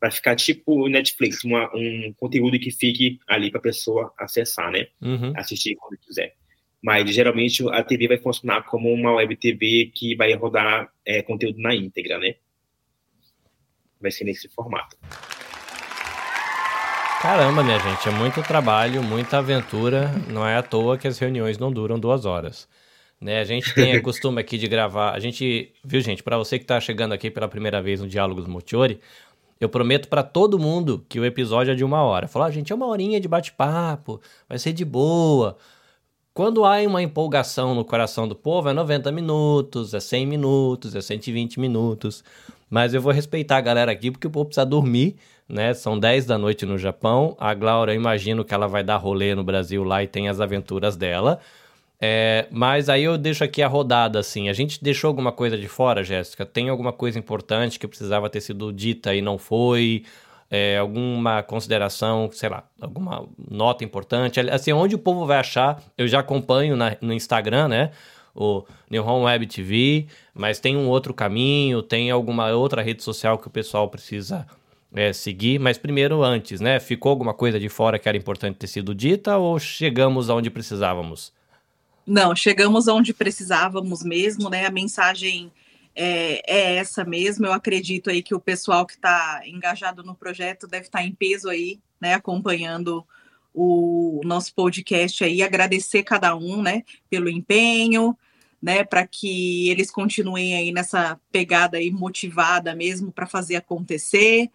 para ficar tipo Netflix, uma, um conteúdo que fique ali para a pessoa acessar, né? Uhum. Assistir quando quiser. Mas geralmente a TV vai funcionar como uma web TV que vai rodar é, conteúdo na íntegra, né? Vai ser nesse formato. Caramba, minha gente, é muito trabalho, muita aventura. Não é à toa que as reuniões não duram duas horas. Né? A gente tem o costume aqui de gravar. A gente, viu, gente, para você que está chegando aqui pela primeira vez no Diálogos Motiori, eu prometo para todo mundo que o episódio é de uma hora. Falar, ah, gente, é uma horinha de bate-papo, vai ser de boa. Quando há uma empolgação no coração do povo, é 90 minutos, é 100 minutos, é 120 minutos. Mas eu vou respeitar a galera aqui porque o povo precisa dormir, né? São 10 da noite no Japão. A Glaura, imagino que ela vai dar rolê no Brasil lá e tem as aventuras dela. É, mas aí eu deixo aqui a rodada, assim. A gente deixou alguma coisa de fora, Jéssica? Tem alguma coisa importante que precisava ter sido dita e não foi? É, alguma consideração, sei lá, alguma nota importante? Assim, onde o povo vai achar? Eu já acompanho na, no Instagram, né? O Nihon Web TV, mas tem um outro caminho, tem alguma outra rede social que o pessoal precisa é, seguir. Mas primeiro, antes, né? Ficou alguma coisa de fora que era importante ter sido dita ou chegamos aonde precisávamos? Não, chegamos onde precisávamos mesmo, né? A mensagem é, é, essa mesmo. Eu acredito aí que o pessoal que está engajado no projeto deve estar tá em peso aí, né? Acompanhando o nosso podcast aí, agradecer cada um, né? Pelo empenho, né? Para que eles continuem aí nessa pegada aí motivada mesmo para fazer acontecer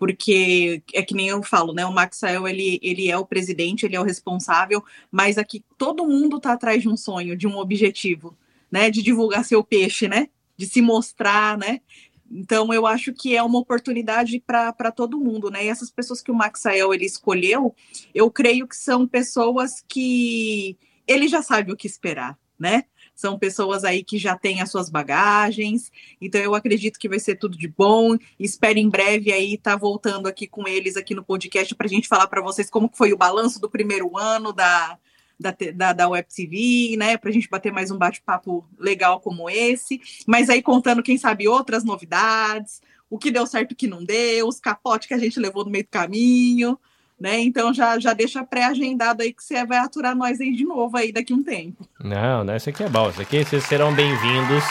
porque é que nem eu falo, né? O Maxwell ele, ele é o presidente, ele é o responsável, mas aqui todo mundo está atrás de um sonho, de um objetivo, né? De divulgar seu peixe, né? De se mostrar, né? Então eu acho que é uma oportunidade para todo mundo, né? E essas pessoas que o Maxael ele escolheu, eu creio que são pessoas que ele já sabe o que esperar, né? São pessoas aí que já têm as suas bagagens, então eu acredito que vai ser tudo de bom. Espero em breve aí estar tá voltando aqui com eles aqui no podcast para a gente falar para vocês como foi o balanço do primeiro ano da, da, da, da Web TV, né? Para a gente bater mais um bate-papo legal como esse. Mas aí contando, quem sabe, outras novidades, o que deu certo, o que não deu, os capotes que a gente levou no meio do caminho né? Então já, já deixa pré-agendado aí que você vai aturar nós aí de novo aí daqui um tempo. Não, não, isso aqui é bom. Isso aqui vocês serão bem-vindos.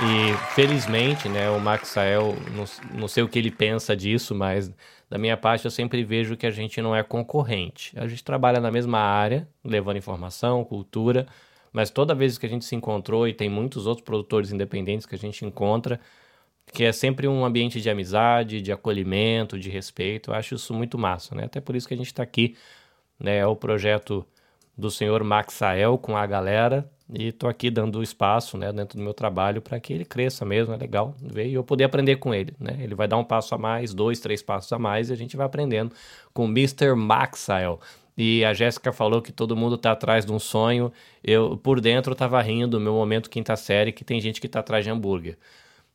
E felizmente, né, o Maxael, não, não sei o que ele pensa disso, mas da minha parte eu sempre vejo que a gente não é concorrente. A gente trabalha na mesma área, levando informação, cultura, mas toda vez que a gente se encontrou, e tem muitos outros produtores independentes que a gente encontra, que é sempre um ambiente de amizade, de acolhimento, de respeito. Eu acho isso muito massa, né? Até por isso que a gente está aqui, né? É o projeto do senhor Maxael com a galera e tô aqui dando espaço, né, dentro do meu trabalho para que ele cresça mesmo, é legal ver e eu poder aprender com ele, né? Ele vai dar um passo a mais, dois, três passos a mais e a gente vai aprendendo com o Mr. Maxael. E a Jéssica falou que todo mundo tá atrás de um sonho. Eu, por dentro, eu tava rindo do meu momento quinta série, que tem gente que tá atrás de hambúrguer,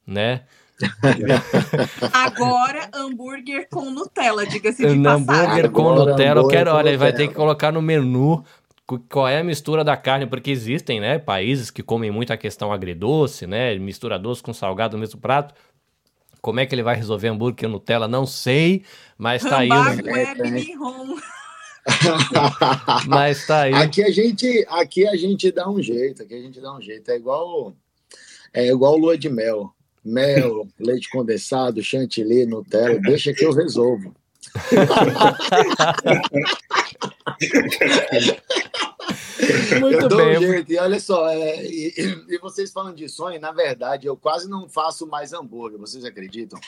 né? Agora, hambúrguer com Nutella, diga-se de passagem. Hambúrguer com Agora, Nutella, eu quero, olha, vai ter que colocar no menu qual é a mistura da carne, porque existem, né, países que comem muito a questão agridoce, né, mistura doce com salgado no mesmo prato. Como é que ele vai resolver hambúrguer com Nutella? Não sei, mas tá aí. Um... Web Nihon. mas tá aí. Aqui a gente, aqui a gente dá um jeito, aqui a gente dá um jeito. É igual, é igual lua de mel. Mel, leite condensado, chantilly, Nutella, deixa que eu resolvo. Muito eu bem. Um jeito. E olha só, é, e, e, vocês falando de sonho, na verdade, eu quase não faço mais hambúrguer, vocês acreditam?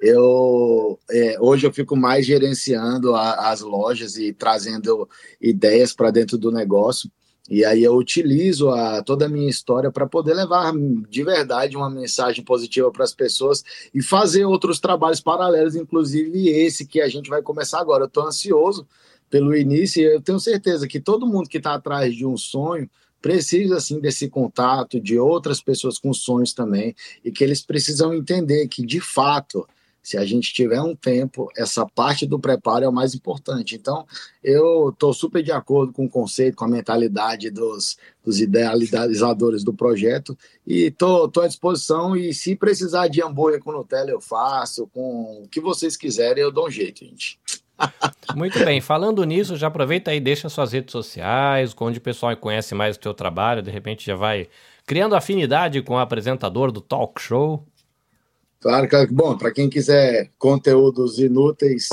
Eu é, hoje eu fico mais gerenciando a, as lojas e trazendo ideias para dentro do negócio. E aí eu utilizo a, toda a minha história para poder levar de verdade uma mensagem positiva para as pessoas e fazer outros trabalhos paralelos, inclusive esse que a gente vai começar agora. Eu estou ansioso pelo início, eu tenho certeza que todo mundo que está atrás de um sonho precisa assim desse contato de outras pessoas com sonhos também e que eles precisam entender que de fato se a gente tiver um tempo, essa parte do preparo é o mais importante. Então, eu estou super de acordo com o conceito, com a mentalidade dos, dos idealizadores do projeto e estou à disposição. E se precisar de hambúrguer com Nutella, eu faço, com o que vocês quiserem, eu dou um jeito, gente. Muito bem, falando nisso, já aproveita aí, deixa suas redes sociais, onde o pessoal conhece mais o teu trabalho, de repente já vai criando afinidade com o apresentador do talk show. Claro que, bom, para quem quiser conteúdos inúteis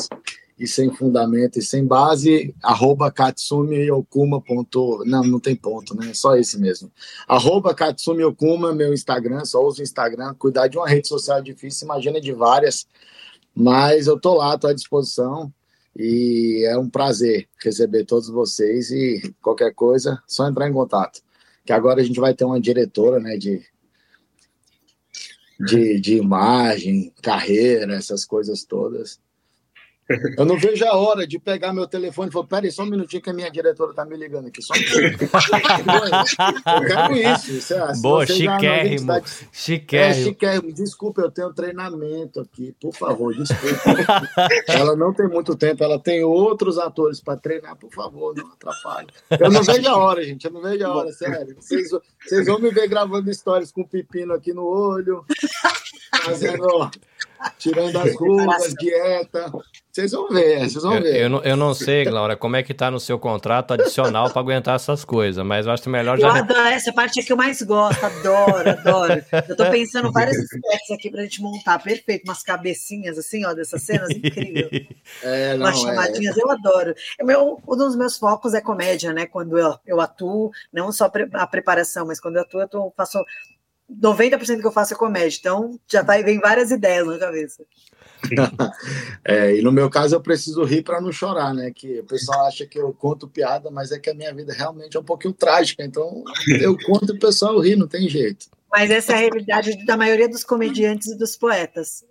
e sem fundamento e sem base, arroba Katsumi Okuma. Ponto, não, não tem ponto, né? Só esse mesmo. Arroba Katsumi Okuma, meu Instagram, só uso o Instagram. Cuidar de uma rede social é difícil, imagina de várias, mas eu tô lá, tô à disposição. E é um prazer receber todos vocês e qualquer coisa, só entrar em contato. Que agora a gente vai ter uma diretora, né, de de, de imagem, carreira, essas coisas todas. Eu não vejo a hora de pegar meu telefone e falar, peraí, só um minutinho que a minha diretora tá me ligando aqui. Só um eu quero isso. isso é, Boa, chiquérrimo. Tá... Chiquérrimo. É, chiquérrimo. Desculpa, eu tenho treinamento aqui. Por favor, desculpa. ela não tem muito tempo, ela tem outros atores para treinar. Por favor, não atrapalhe. Eu não vejo a hora, gente. Eu não vejo a hora, sério. Vocês, vocês vão me ver gravando histórias com pepino aqui no olho, fazendo tirando as rugas, dieta. Vocês vão ver, vocês vão ver. Eu, eu, não, eu não sei, Laura, como é que tá no seu contrato adicional para aguentar essas coisas, mas eu acho melhor já. Eu adoro, essa parte é que eu mais gosto, adoro, adoro. Eu tô pensando vários aspectos aqui pra gente montar, perfeito, umas cabecinhas assim, ó, dessas cenas, incrível. É, não, umas chamadinhas, é... eu adoro. Meu, um dos meus focos é comédia, né? Quando eu, eu atuo, não só a preparação, mas quando eu atuo, eu tô, faço 90% que eu faço é comédia, então já vai, vem várias ideias na cabeça. é, e no meu caso eu preciso rir para não chorar, né? Que o pessoal acha que eu conto piada, mas é que a minha vida realmente é um pouquinho trágica, então eu conto e o pessoal ri, não tem jeito. Mas essa é a realidade da maioria dos comediantes e dos poetas.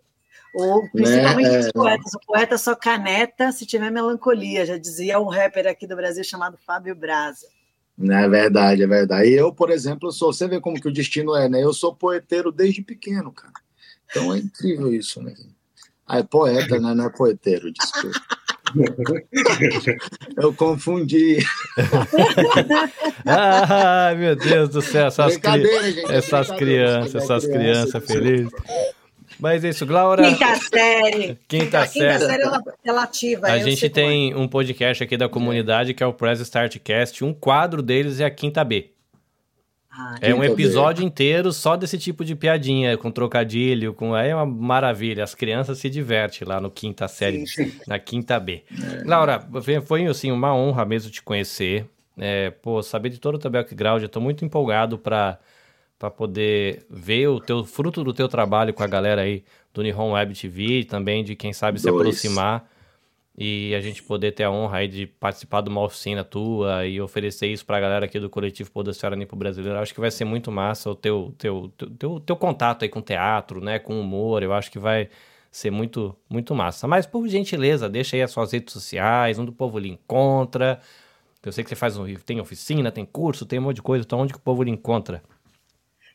Ou principalmente né? dos poetas. O poeta só caneta se tiver melancolia, já dizia um rapper aqui do Brasil chamado Fábio Braza. É verdade, é verdade. E eu, por exemplo, sou, você vê como que o destino é, né? Eu sou poeteiro desde pequeno, cara. Então é incrível isso, né? Ah, é poeta, né? Não é poeteiro, desculpa. Eu confundi. ah, meu Deus do céu, essas, cri... gente, essas crianças, essas crianças felizes. Mas é isso, Glaura. Quinta série. Quinta, série. Quinta série relativa. A gente tem um podcast aqui da comunidade que é o Press Start Cast. Um quadro deles é a Quinta B. Ah, é um episódio B. inteiro só desse tipo de piadinha, com trocadilho, com é uma maravilha. As crianças se divertem lá no quinta série, sim, sim. na quinta B. É. Laura, foi assim uma honra mesmo te conhecer. É, pô, saber de todo o teu background, eu tô muito empolgado para para poder ver o teu fruto do teu trabalho com a galera aí do Nihon Web TV e também de quem sabe Dois. se aproximar e a gente poder ter a honra aí de participar de uma oficina tua e oferecer isso para a galera aqui do coletivo Podosfera Nipo Brasileiro. Acho que vai ser muito massa o teu, teu, teu, teu, teu contato aí com teatro, né, com humor. Eu acho que vai ser muito, muito massa. Mas por gentileza, deixa aí as suas redes sociais, onde o povo lhe encontra. Eu sei que você faz um, tem oficina, tem curso, tem um monte de coisa. Então onde que o povo lhe encontra?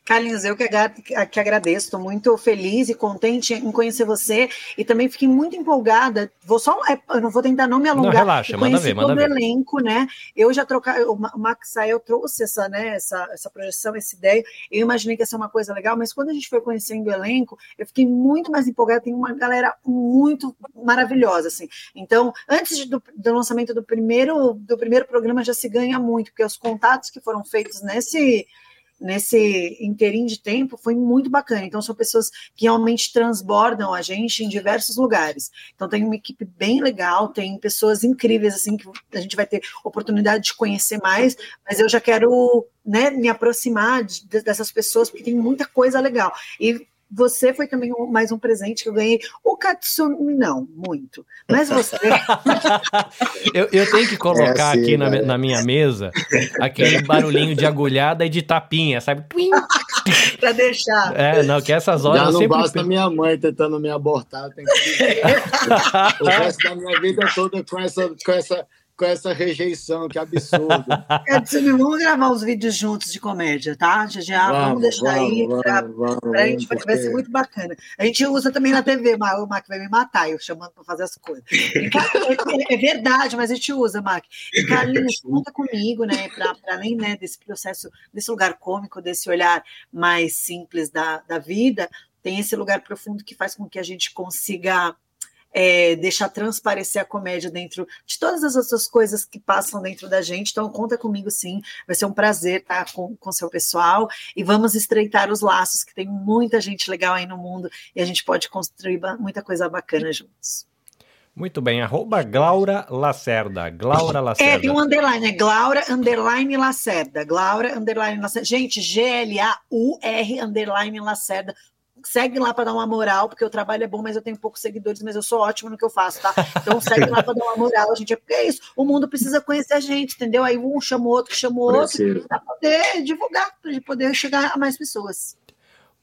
Carlinhos, eu que, que agradeço, estou muito feliz e contente em conhecer você e também fiquei muito empolgada. Vou só, é, eu não vou tentar não me alongar. Não, relaxa, manda ver, manda ver. o elenco, né? Eu já trocar, o Max eu trouxe essa, né, essa, essa projeção, essa ideia. Eu imaginei que ia ser uma coisa legal, mas quando a gente foi conhecendo o elenco, eu fiquei muito mais empolgada. Tem uma galera muito maravilhosa, assim. Então, antes do, do lançamento do primeiro do primeiro programa já se ganha muito, porque os contatos que foram feitos nesse nesse interim de tempo foi muito bacana. Então, são pessoas que realmente transbordam a gente em diversos lugares. Então, tem uma equipe bem legal, tem pessoas incríveis, assim, que a gente vai ter oportunidade de conhecer mais, mas eu já quero né, me aproximar de, dessas pessoas, porque tem muita coisa legal. E você foi também um, mais um presente que eu ganhei. O Katsumi, não, muito. Mas você. eu, eu, tenho que colocar é assim, aqui na, na, minha mesa aquele barulhinho de agulhada e de tapinha, sabe? pra deixar. É, não, que essas horas. Já não sempre... basta minha mãe tentando me abortar, tem que. o resto da minha vida toda com essa, com essa com essa rejeição, que absurdo. vamos gravar os vídeos juntos de comédia, tá? Já, já vamos, vamos deixar vamos, aí, pra, vamos, pra gente, porque... vai ser muito bacana. A gente usa também na TV, o Mac vai me matar, eu chamando para fazer as coisas. É, é, verdade, mas a gente usa, Mac. E Carlinhos, conta comigo, né, para além né, desse processo, desse lugar cômico, desse olhar mais simples da, da vida, tem esse lugar profundo que faz com que a gente consiga é, deixar transparecer a comédia dentro de todas as outras coisas que passam dentro da gente. Então, conta comigo sim, vai ser um prazer estar com o seu pessoal e vamos estreitar os laços, que tem muita gente legal aí no mundo e a gente pode construir muita coisa bacana juntos. Muito bem, arroba Glaura Lacerda. Glaura Lacerda. É, tem um underline, é Glaura underline Lacerda. Glaura underline Lacerda. Gente, G-L-A-U-R underline Lacerda segue lá para dar uma moral, porque o trabalho é bom, mas eu tenho poucos seguidores, mas eu sou ótimo no que eu faço, tá? Então segue lá para dar uma moral, a gente é, é isso, o mundo precisa conhecer a gente, entendeu? Aí um chama o outro, chama o outro, para poder divulgar, para poder chegar a mais pessoas.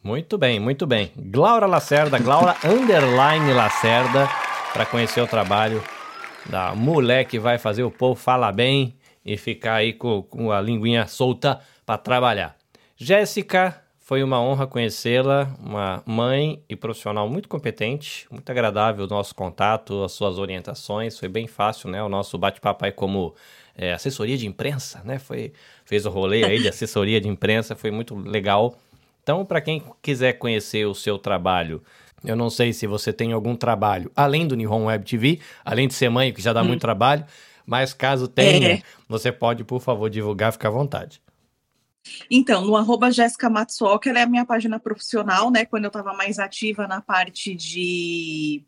Muito bem, muito bem. Glaura Lacerda, Glaura Underline Lacerda, para conhecer o trabalho da mulher que vai fazer o povo falar bem e ficar aí com, com a linguinha solta para trabalhar. Jéssica foi uma honra conhecê-la, uma mãe e profissional muito competente, muito agradável o nosso contato, as suas orientações, foi bem fácil, né? O nosso bate-papo aí como é, assessoria de imprensa, né? Foi, fez o rolê aí de assessoria de imprensa, foi muito legal. Então, para quem quiser conhecer o seu trabalho, eu não sei se você tem algum trabalho além do Nihon Web TV, além de ser mãe, que já dá hum. muito trabalho, mas caso tenha, é. você pode, por favor, divulgar, fica à vontade. Então, no arroba Jéssica Matsuoka, é a minha página profissional, né? Quando eu estava mais ativa na parte de,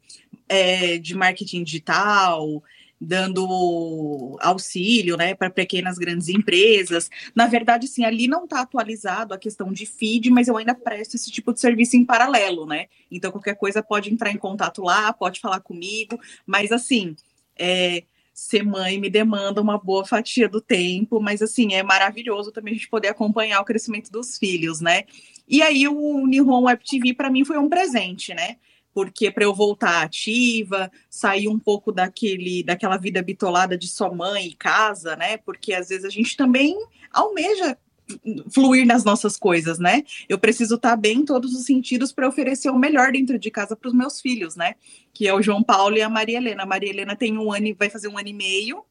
é, de marketing digital, dando auxílio, né, para pequenas grandes empresas. Na verdade, sim, ali não está atualizado a questão de feed, mas eu ainda presto esse tipo de serviço em paralelo, né? Então, qualquer coisa pode entrar em contato lá, pode falar comigo, mas assim, é, ser mãe me demanda uma boa fatia do tempo, mas assim, é maravilhoso também a gente poder acompanhar o crescimento dos filhos, né? E aí o Nihon Web TV para mim foi um presente, né? Porque para eu voltar ativa, sair um pouco daquele daquela vida bitolada de só mãe e casa, né? Porque às vezes a gente também almeja fluir nas nossas coisas, né? Eu preciso estar bem em todos os sentidos para oferecer o melhor dentro de casa para os meus filhos, né? Que é o João Paulo e a Maria Helena. A Maria Helena tem um ano, vai fazer um ano e meio,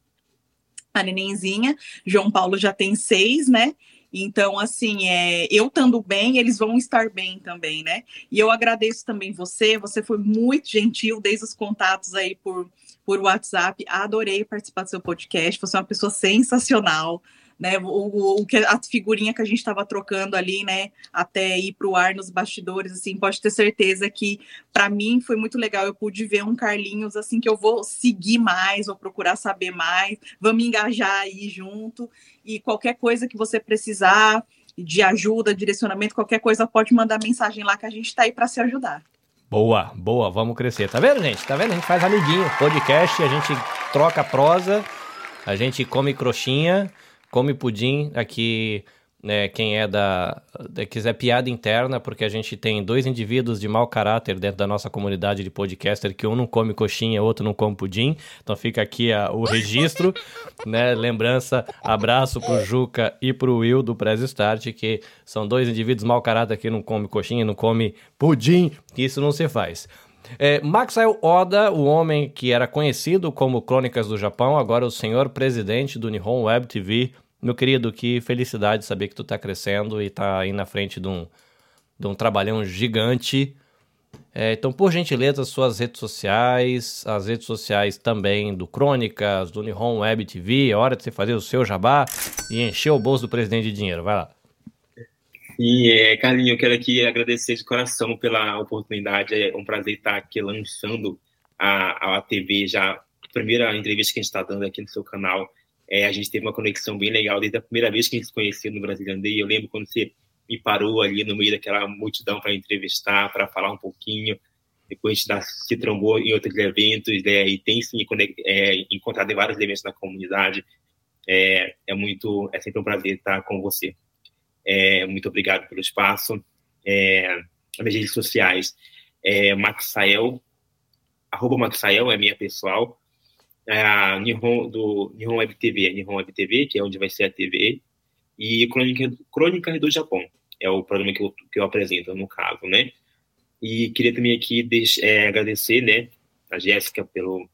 a nenenzinha. João Paulo já tem seis, né? Então, assim, é, eu estando bem, eles vão estar bem também, né? E eu agradeço também você, você foi muito gentil desde os contatos aí por, por WhatsApp. Adorei participar do seu podcast, você é uma pessoa sensacional né? O, o, que a figurinha que a gente estava trocando ali, né? Até ir para o ar nos bastidores, assim, pode ter certeza que para mim foi muito legal. Eu pude ver um Carlinhos assim que eu vou seguir mais, vou procurar saber mais, vamos engajar aí junto e qualquer coisa que você precisar de ajuda, direcionamento, qualquer coisa pode mandar mensagem lá que a gente está aí para se ajudar. Boa, boa, vamos crescer. Tá vendo, gente? Tá vendo? A gente faz amiguinho, podcast, a gente troca prosa, a gente come coxinha come pudim aqui né, quem é da, da, quiser piada interna, porque a gente tem dois indivíduos de mau caráter dentro da nossa comunidade de podcaster, que um não come coxinha, outro não come pudim. Então fica aqui a, o registro, né? Lembrança, abraço pro Juca e pro Will do Press Start, que são dois indivíduos mau caráter que não come coxinha, não come pudim, isso não se faz. É, Maxwell Oda, o homem que era conhecido como Crônicas do Japão, agora o senhor presidente do Nihon Web TV, meu querido, que felicidade saber que tu tá crescendo e tá aí na frente de um, de um trabalhão gigante. É, então, por gentileza, suas redes sociais, as redes sociais também do Crônicas, do Nihon Web TV, é hora de você fazer o seu jabá e encher o bolso do presidente de dinheiro. Vai lá. E, é, Carlinho, eu quero aqui agradecer de coração pela oportunidade. É um prazer estar aqui lançando a, a TV já, a primeira entrevista que a gente está dando aqui no seu canal. É, a gente teve uma conexão bem legal desde a primeira vez que a gente se conheceu no Brazilian Day. Eu lembro quando você me parou ali no meio daquela multidão para entrevistar, para falar um pouquinho. Depois a gente se trombou em outros eventos, né, e tem se é, encontrado em vários eventos na comunidade. É, é, muito, é sempre um prazer estar com você. É, muito obrigado pelo espaço. É, as minhas redes sociais é Maxael, arroba Maxael é minha pessoal a Nihon, do Nihon Web TV, a Nihon Web TV, que é onde vai ser a TV, e Crônica, Crônicas do Japão, é o programa que eu, que eu apresento, no caso, né? E queria também aqui deixar, é, agradecer, né, a Jéssica pelo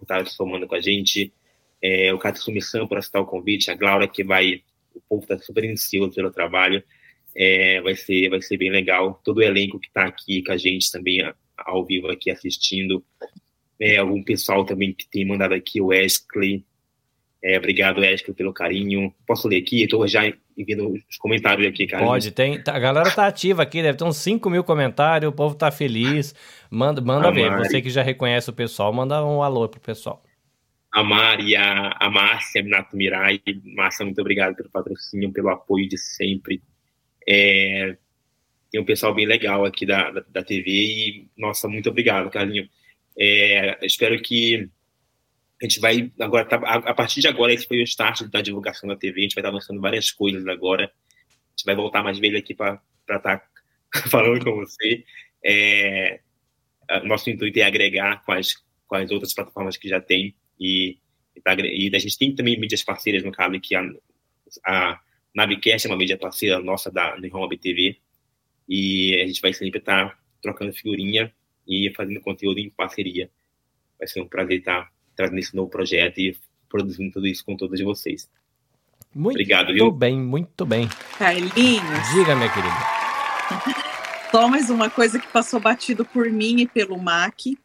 estar somando com a gente, é, o Katsumi San por aceitar o convite, a Glaura que vai, o povo está super ansioso pelo trabalho, é, vai ser vai ser bem legal, todo o elenco que está aqui com a gente também ao vivo aqui assistindo, é, algum pessoal também que tem mandado aqui, o Wesley. É, obrigado, Wesley, pelo carinho. Posso ler aqui? Estou já enviando os comentários aqui, cara. Pode, tem. Tá, a galera tá ativa aqui, deve ter uns 5 mil comentários, o povo tá feliz. Manda, manda ver. Mari. Você que já reconhece o pessoal, manda um alô pro pessoal. A Mari, a, a Márcia Minato Mirai. Márcia, muito obrigado pelo patrocínio, pelo apoio de sempre. É, tem um pessoal bem legal aqui da, da, da TV e, nossa, muito obrigado, Carlinho. É, espero que a gente vai agora tá, a, a, partir de agora esse foi o start da divulgação da TV. A gente vai estar lançando várias coisas agora. A gente vai voltar mais vezes aqui para estar tá falando com você. É, nosso intuito é agregar com as, com as outras plataformas que já tem e, e, tá, e a gente tem também mídias parceiras no caso que a, a Navicast é uma mídia parceira nossa da Home TV e a gente vai sempre estar tá trocando figurinha e fazendo conteúdo em parceria. Vai ser um prazer estar trazendo esse novo projeto e produzindo tudo isso com todos vocês. Muito Obrigado, viu? bem, muito bem. Carlinhos. Diga, minha querida. Só mais uma coisa que passou batido por mim e pelo MAC.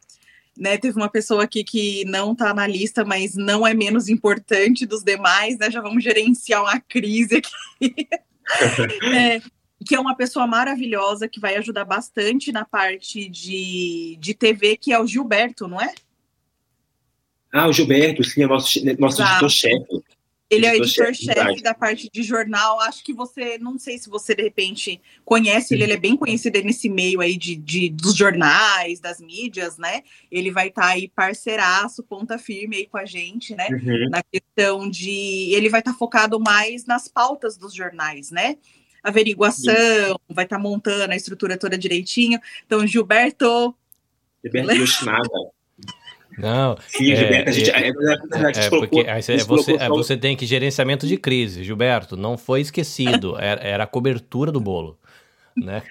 Né, teve uma pessoa aqui que não está na lista, mas não é menos importante dos demais, né? Já vamos gerenciar uma crise aqui. é, que é uma pessoa maravilhosa, que vai ajudar bastante na parte de, de TV, que é o Gilberto, não é? Ah, o Gilberto, sim, é nosso, nosso editor-chefe. Ele é editor-chefe da parte de jornal. Acho que você, não sei se você de repente conhece ele, ele é bem conhecido nesse meio aí de, de dos jornais, das mídias, né? Ele vai estar tá aí parceiraço, ponta firme aí com a gente, né? Uhum. Na questão de. Ele vai estar tá focado mais nas pautas dos jornais, né? Averiguação, Isso. vai estar tá montando a estrutura toda direitinho. Então, Gilberto. Gilberto Yoshimada. Não, Sim, é, Gilberto, a gente, é, é, porque você, você tem que gerenciamento de crise, Gilberto, não foi esquecido, era, era a cobertura do bolo, né?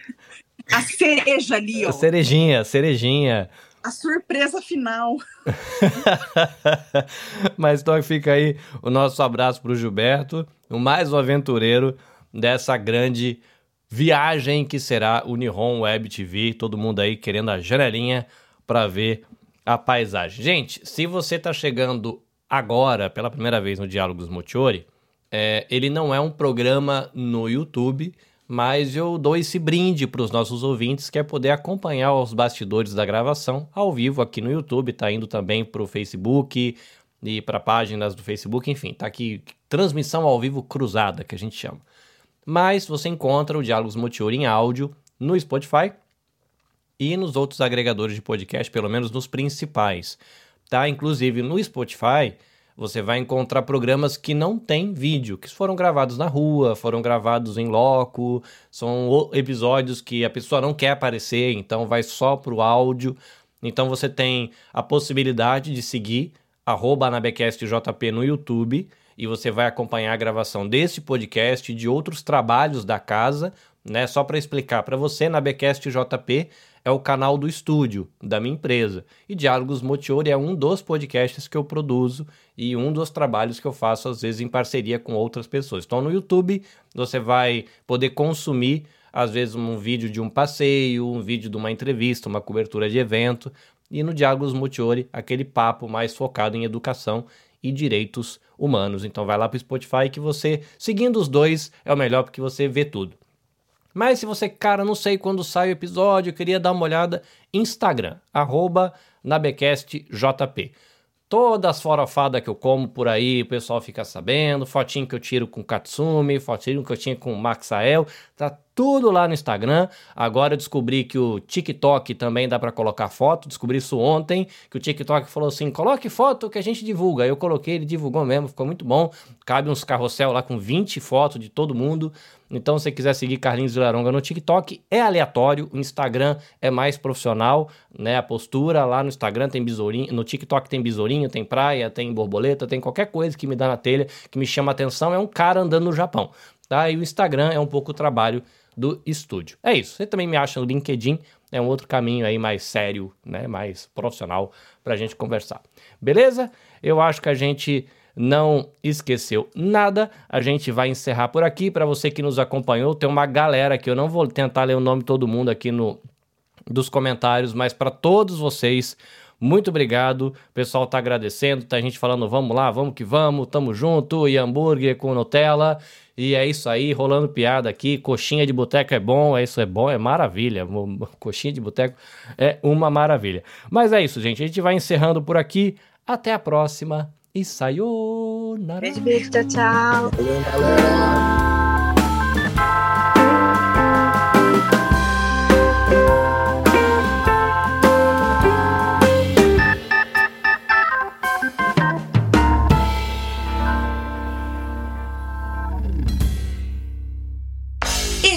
A cereja ali, ó. A cerejinha, a cerejinha. A surpresa final. Mas então fica aí o nosso abraço para o Gilberto, o mais um aventureiro dessa grande viagem que será o Nihon Web TV. Todo mundo aí querendo a janelinha para ver a paisagem. Gente, se você está chegando agora pela primeira vez no Diálogos Mochiori, é, ele não é um programa no YouTube, mas eu dou esse brinde para os nossos ouvintes, que é poder acompanhar os bastidores da gravação ao vivo aqui no YouTube, tá indo também para o Facebook e para páginas do Facebook, enfim, tá aqui transmissão ao vivo cruzada, que a gente chama mas você encontra o Diálogos Motiori em áudio no Spotify e nos outros agregadores de podcast, pelo menos nos principais. Tá? Inclusive no Spotify, você vai encontrar programas que não têm vídeo, que foram gravados na rua, foram gravados em loco, são episódios que a pessoa não quer aparecer, então vai só pro áudio. Então você tem a possibilidade de seguir arroba no YouTube e você vai acompanhar a gravação desse podcast e de outros trabalhos da casa, né? Só para explicar para você, na Becast JP é o canal do estúdio da minha empresa. E Diálogos Motiori é um dos podcasts que eu produzo e um dos trabalhos que eu faço às vezes em parceria com outras pessoas. Então no YouTube você vai poder consumir às vezes um vídeo de um passeio, um vídeo de uma entrevista, uma cobertura de evento, e no Diálogos Motiori aquele papo mais focado em educação e direitos humanos. Então vai lá para o Spotify que você, seguindo os dois, é o melhor porque você vê tudo. Mas se você, cara, não sei quando sai o episódio, queria dar uma olhada, Instagram, arroba nabecastjp. Todas as forofadas que eu como por aí, o pessoal fica sabendo, fotinho que eu tiro com Katsumi, fotinho que eu tinha com o Maxael, tá tudo lá no Instagram. Agora eu descobri que o TikTok também dá para colocar foto. Descobri isso ontem, que o TikTok falou assim: "Coloque foto que a gente divulga". Eu coloquei, ele divulgou mesmo, ficou muito bom. Cabe uns carrossel lá com 20 fotos de todo mundo. Então, se você quiser seguir Carlinhos Vilaronga no TikTok, é aleatório, o Instagram é mais profissional, né? A postura lá no Instagram tem besourinho, no TikTok tem besourinho, tem praia, tem borboleta, tem qualquer coisa que me dá na telha, que me chama atenção, é um cara andando no Japão, tá? E o Instagram é um pouco o trabalho do estúdio. É isso. Você também me acha no LinkedIn, é um outro caminho aí mais sério, né, mais profissional para a gente conversar. Beleza? Eu acho que a gente não esqueceu nada. A gente vai encerrar por aqui. Para você que nos acompanhou, tem uma galera que eu não vou tentar ler o nome de todo mundo aqui no dos comentários, mas para todos vocês, muito obrigado. O pessoal tá agradecendo, tá gente falando, vamos lá, vamos que vamos, tamo junto, e hambúrguer com Nutella. E é isso aí, rolando piada aqui. Coxinha de boteco é bom, é isso é bom, é maravilha. Coxinha de boteco é uma maravilha. Mas é isso, gente. A gente vai encerrando por aqui. Até a próxima e sayonara. Beijo, beijo, tchau, tchau.